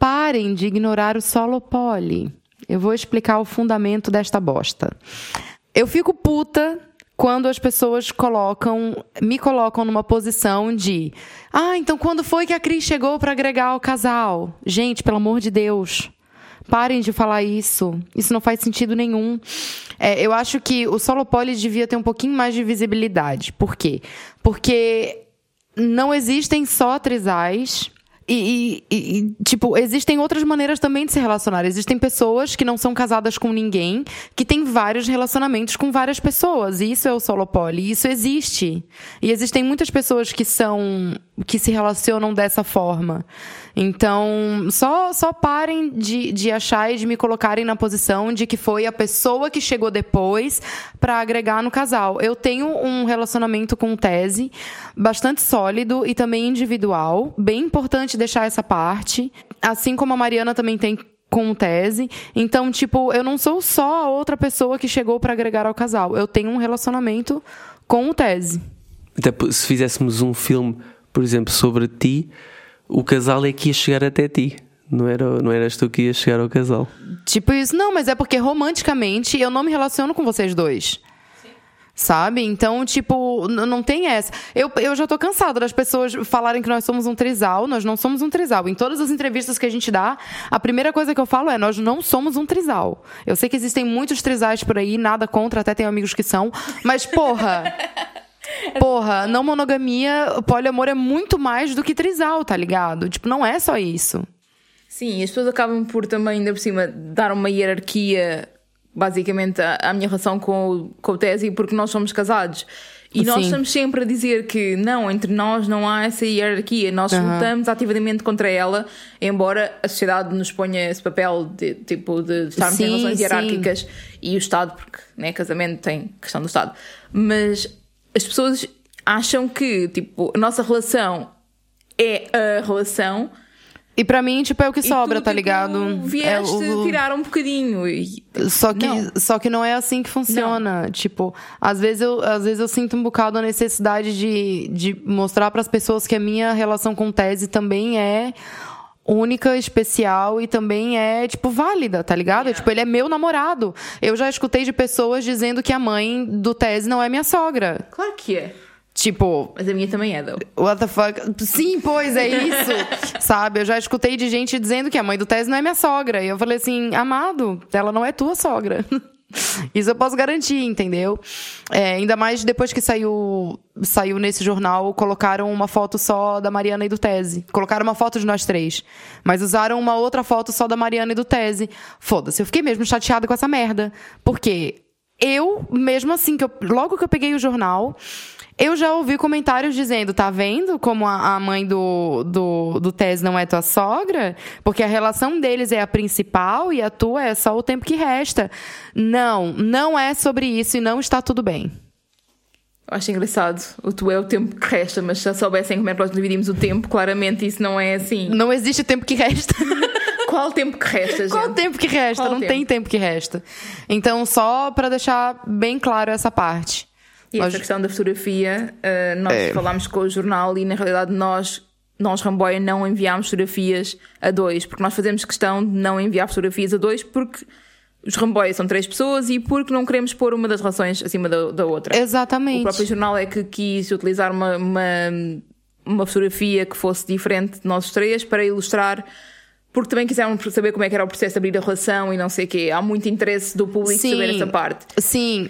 Parem de ignorar o solo poli. Eu vou explicar o fundamento desta bosta. Eu fico puta quando as pessoas colocam, me colocam numa posição de, ah, então quando foi que a Cris chegou para agregar o casal? Gente, pelo amor de Deus. Parem de falar isso. Isso não faz sentido nenhum. É, eu acho que o solo poli devia ter um pouquinho mais de visibilidade. Por quê? Porque não existem só trisais. E, e, e, tipo, existem outras maneiras também de se relacionar. Existem pessoas que não são casadas com ninguém, que têm vários relacionamentos com várias pessoas. E isso é o solo poli. Isso existe. E existem muitas pessoas que são. que se relacionam dessa forma. Então, só, só parem de, de achar e de me colocarem na posição de que foi a pessoa que chegou depois para agregar no casal. Eu tenho um relacionamento com tese bastante sólido e também individual. Bem importante deixar essa parte. Assim como a Mariana também tem com tese. Então, tipo, eu não sou só a outra pessoa que chegou para agregar ao casal. Eu tenho um relacionamento com o tese. Até se fizéssemos um filme, por exemplo, sobre ti, o casal é que ia chegar até ti. Não, era, não eras tu que ia chegar ao casal. Tipo isso, não, mas é porque romanticamente eu não me relaciono com vocês dois. Sabe? Então, tipo, não tem essa. Eu, eu já tô cansada das pessoas falarem que nós somos um trisal. Nós não somos um trisal. Em todas as entrevistas que a gente dá, a primeira coisa que eu falo é: nós não somos um trisal. Eu sei que existem muitos trisais por aí, nada contra, até tenho amigos que são. Mas, porra. Porra, não monogamia, poliamor é muito mais do que trisal, tá ligado? Tipo, não é só isso. Sim, as pessoas acabam por também, ainda por cima, dar uma hierarquia, basicamente, à, à minha relação com, o, com o Tesi, porque nós somos casados. E nós Sim. estamos sempre a dizer que não, entre nós não há essa hierarquia, nós uhum. lutamos ativamente contra ela, embora a sociedade nos ponha esse papel de tipo de estarmos sim, em relações hierárquicas e o Estado, porque né, casamento tem questão do Estado. Mas as pessoas acham que, tipo, a nossa relação é a relação. E para mim, tipo, é o que sobra, tu, tá tipo, ligado? Vieste é o... tirar um bocadinho. E... Só, que, não. só que não é assim que funciona. Não. Tipo, às vezes, eu, às vezes eu sinto um bocado a necessidade de, de mostrar para as pessoas que a minha relação com tese também é única, especial e também é, tipo, válida, tá ligado? Yeah. Tipo, ele é meu namorado. Eu já escutei de pessoas dizendo que a mãe do Tese não é minha sogra. Claro que é. Tipo. Mas a minha também é, though. What the fuck? Sim, pois, é isso. Sabe? Eu já escutei de gente dizendo que a mãe do Tese não é minha sogra. E eu falei assim, amado, ela não é tua sogra. Isso eu posso garantir, entendeu? É, ainda mais depois que saiu, saiu nesse jornal, colocaram uma foto só da Mariana e do Tese. Colocaram uma foto de nós três. Mas usaram uma outra foto só da Mariana e do Tese. Foda-se, eu fiquei mesmo chateada com essa merda. Porque eu, mesmo assim, que eu, logo que eu peguei o jornal, eu já ouvi comentários dizendo, tá vendo como a, a mãe do, do, do Tess não é tua sogra? Porque a relação deles é a principal e a tua é só o tempo que resta. Não, não é sobre isso e não está tudo bem. Eu acho engraçado. O tu é o tempo que resta, mas se já soubessem como é que nós dividimos o tempo, claramente isso não é assim. Não existe tempo que resta. Qual o tempo que resta, gente? Qual o tempo que resta? Qual não tempo? tem tempo que resta. Então, só para deixar bem claro essa parte. E nós... essa questão da fotografia, uh, nós é. falámos com o jornal e na realidade nós, nós Ramboia, não enviámos fotografias a dois, porque nós fazemos questão de não enviar fotografias a dois porque os Ramboia são três pessoas e porque não queremos pôr uma das relações acima da, da outra. Exatamente. O próprio jornal é que quis utilizar uma, uma, uma fotografia que fosse diferente de nós três para ilustrar porque também quiseram saber como é que era o processo de abrir a relação e não sei o quê. Há muito interesse do público Sim. saber essa parte. Sim,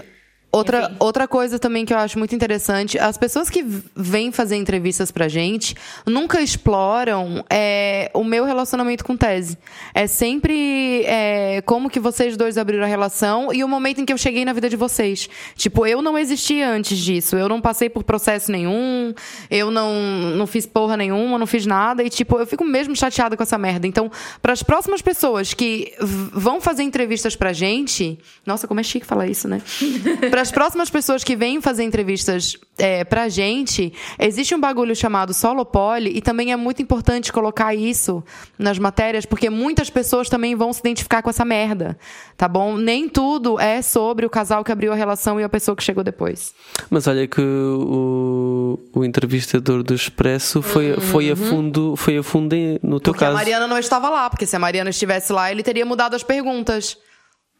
Outra, outra coisa também que eu acho muito interessante, as pessoas que vêm fazer entrevistas pra gente nunca exploram é, o meu relacionamento com tese. É sempre é, como que vocês dois abriram a relação e o momento em que eu cheguei na vida de vocês. Tipo, eu não existia antes disso. Eu não passei por processo nenhum, eu não, não fiz porra nenhuma, não fiz nada. E, tipo, eu fico mesmo chateada com essa merda. Então, para as próximas pessoas que vão fazer entrevistas pra gente. Nossa, como é chique falar isso, né? pra para as próximas pessoas que vêm fazer entrevistas é, pra gente, existe um bagulho chamado solo poli e também é muito importante colocar isso nas matérias, porque muitas pessoas também vão se identificar com essa merda, tá bom? Nem tudo é sobre o casal que abriu a relação e a pessoa que chegou depois. Mas olha que o, o entrevistador do Expresso foi, foi a fundo, foi a fundo em- no teu Uhum. Porque a caso. Mariana não estava lá, porque se a Mariana estivesse lá, ele teria mudado as perguntas.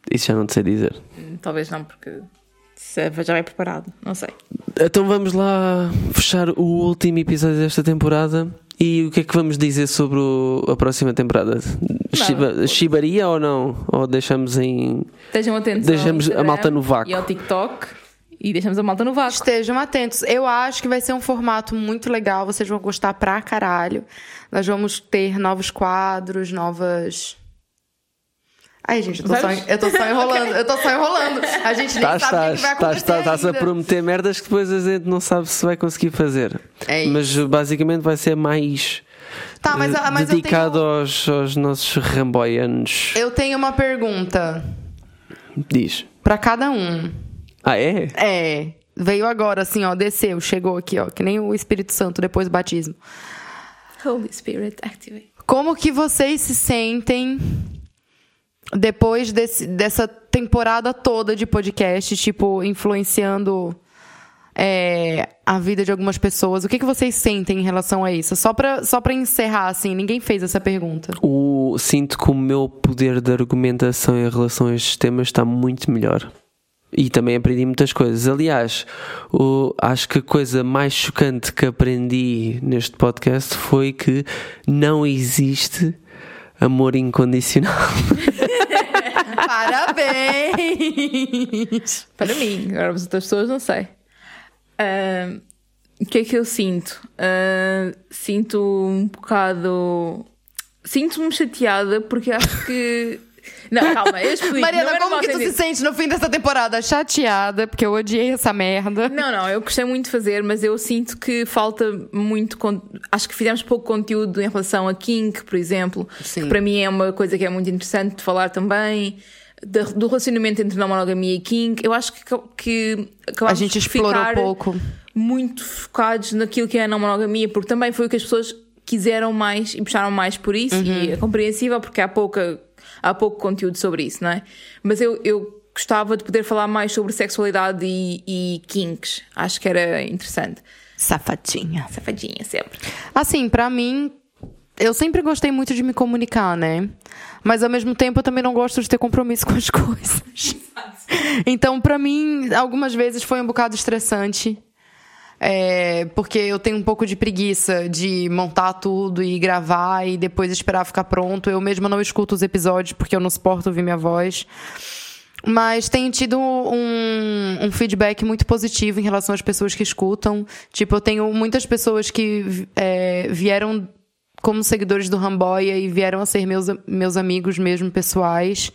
Isso já não te sei dizer. Talvez não, porque isso é- já vai preparado. Não sei. Então vamos lá fechar o último episódio desta temporada. E o que é que vamos dizer sobre o- a próxima temporada? Chiba- Chibaria ou não? Ou deixamos em. Estejam atentos. Deixamos a malta no vácuo. E ao TikTok. E deixamos a malta no vácuo. Estejam atentos. Eu acho que vai ser um formato muito legal. Vocês vão gostar pra caralho. Nós vamos ter novos quadros, novas. Ai, gente, eu tô, só, Vários? eu tô só enrolando. Eu tô só enrolando. A gente nem Estás, sabe o que, que vai acontecer. estás, estás a prometer merdas que depois a gente não sabe se vai conseguir fazer. É isso. Mas basicamente vai ser mais Tá, mas, eh, mas eu, dedicado tenho, aos, aos nossos ramboianos. eu tenho uma pergunta Diz. pra cada um. Ah, é? É. Veio agora, assim, ó, desceu, chegou aqui, ó, que nem o Espírito Santo depois do batismo. Holy Spirit, activate. Como que vocês se sentem depois desse- dessa temporada toda de podcast, tipo, influenciando é, a vida de algumas pessoas? O que, que vocês sentem em relação a isso? Só pra, só pra encerrar, assim, ninguém fez essa pergunta. O, sinto que o meu poder de argumentação em relação a estes temas está muito melhor. E também aprendi muitas coisas. Aliás, o- acho que a coisa mais chocante que aprendi neste podcast foi que não existe amor incondicional. Parabéns! Para mim, agora as outras pessoas não sei. Ah, o que é que eu sinto? Ah, sinto um bocado. Sinto-me chateada porque acho que. Não, calma, eu explico. Mariana, como que tu se sente no fim dessa temporada? Chateada, porque eu odiei essa merda. Não, não, eu gostei muito de fazer, mas eu sinto que falta muito. con- Acho que fizemos pouco conteúdo em relação a Kink, por exemplo, Sim. que para mim é uma coisa que é muito interessante de falar também. do relacionamento entre não monogamia e Kink. Eu acho que, que A acabámos gente explorou pouco. muito focados naquilo que é a não monogamia, porque também foi o que as pessoas quiseram mais e puxaram mais por isso, e é compreensível porque há, pouca, há pouco conteúdo sobre isso, não é? Mas eu, eu gostava de poder falar mais sobre sexualidade e, e kinks. Acho que era interessante. Safadinha. Safadinha, sempre. Assim, pra mim, eu sempre gostei muito de me comunicar, né? Mas ao mesmo tempo eu também não gosto de ter compromisso com as coisas. Então, pra mim, algumas vezes foi um bocado estressante. É, porque eu tenho um pouco de preguiça de montar tudo e gravar e depois esperar ficar pronto. Eu mesma não escuto os episódios porque eu não suporto ouvir minha voz. Mas tenho tido um, um feedback muito positivo em relação às pessoas que escutam. Tipo, eu tenho muitas pessoas que é, vieram como seguidores do Ramboia e vieram a ser meus, meus amigos mesmo pessoais.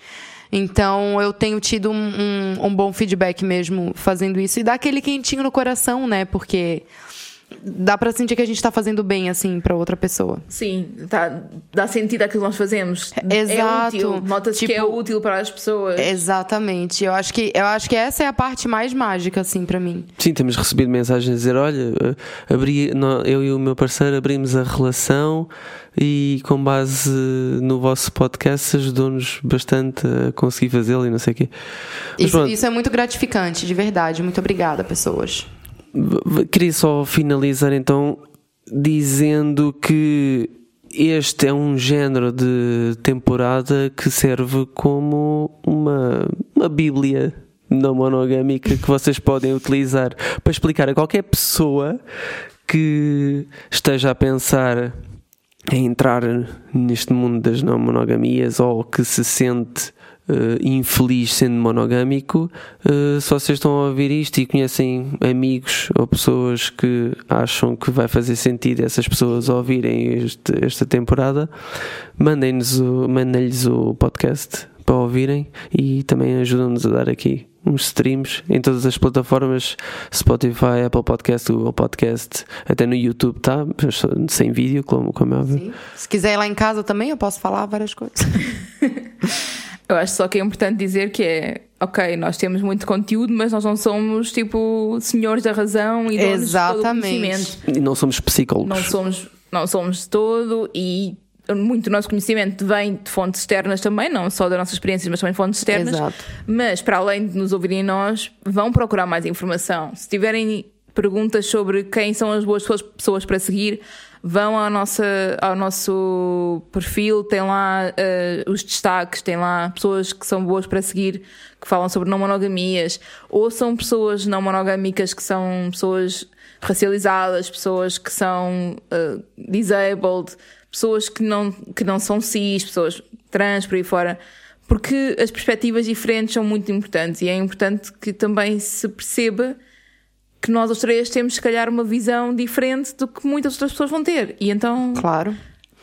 Então eu tenho tido um, um, um bom feedback mesmo fazendo isso. E dá aquele quentinho no coração, né? Porque dá pra sentir que a gente tá fazendo bem, assim, pra outra pessoa. Sim, tá, dá sentido àquilo que nós fazemos. Exato. É útil. Nota-se que é Tipo, útil para as pessoas. Exatamente. Eu acho que, eu acho que essa é a parte mais mágica, assim, pra mim. Sim, temos recebido mensagens a dizer: olha, eh, abri, eu e o meu parceiro abrimos a relação e com base no vosso podcast ajudou-nos bastante a conseguir fazê-lo e não sei o quê. Mas Isso, isso é muito gratificante, de verdade. Muito obrigada, pessoas. Queria só finalizar então dizendo que este é um género de temporada que serve como uma, uma bíblia não monogâmica que vocês podem utilizar para explicar a qualquer pessoa que esteja a pensar em entrar neste mundo das não monogamias ou que se sente eh, infeliz sendo monogâmico, eh, se vocês estão a ouvir isto e conhecem amigos ou pessoas que acham que vai fazer sentido essas pessoas ouvirem este- esta temporada, mandem-nos o- mandem-lhes o podcast para ouvirem e também ajudam-nos a dar aqui uns streams em todas as plataformas Spotify, Apple Podcast, Google Podcast, até no YouTube, tá? Sem vídeo, como, como é óbvio. Se quiser ir lá em casa também, eu posso falar várias coisas. Eu acho só que é importante dizer que é, ok, nós temos muito conteúdo, mas nós não somos tipo senhores da razão e donos de todo o Exatamente. conhecimento. E não somos psicólogos. Não somos, não somos de todo e muito do nosso conhecimento vem de fontes externas também, não só das nossas experiências, mas também de fontes externas. Exato. Mas para além de nos ouvirem nós, vão procurar mais informação. Se tiverem perguntas sobre quem são as boas pessoas para seguir, vão ao, nossa, ao nosso perfil, tem lá uh, os destaques, tem lá pessoas que são boas para seguir, que falam sobre não monogamias, ou são pessoas não monogâmicas que são pessoas racializadas, pessoas que são uh, disabled, pessoas que não, que não são cis, pessoas trans, por aí fora. Porque as perspectivas diferentes são muito importantes e é importante que também se perceba que nós os três temos, se calhar, uma visão diferente do que muitas outras pessoas vão ter. E então. Claro.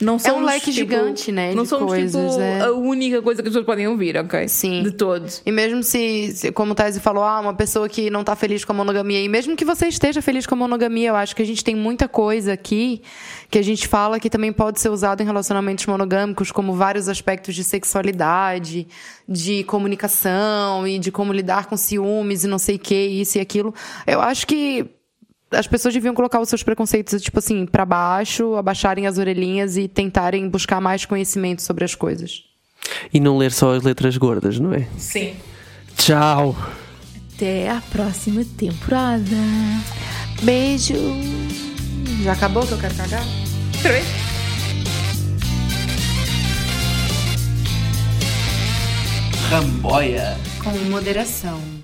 Não somos, um leque tipo, gigante, né, Não somos coisas, tipo, é. a única coisa que as pessoas podem ouvir, ok? Sim. De todos. E mesmo se, se- como o Tazi falou, ah, uma pessoa que não tá feliz com a monogamia, e mesmo que você esteja feliz com a monogamia, eu acho que a gente tem muita coisa aqui que a gente fala que também pode ser usado em relacionamentos monogâmicos, como vários aspectos de sexualidade, de comunicação e de como lidar com ciúmes e não sei o que, isso e aquilo. Eu acho que as pessoas deviam colocar os seus preconceitos, tipo assim, pra baixo, abaixarem as orelhinhas e tentarem buscar mais conhecimento sobre as coisas. E não ler só as letras gordas, não é? Sim. Tchau! Até a próxima temporada. Beijo! Já acabou que eu quero cagar? Vez? Ramboia! Com moderação.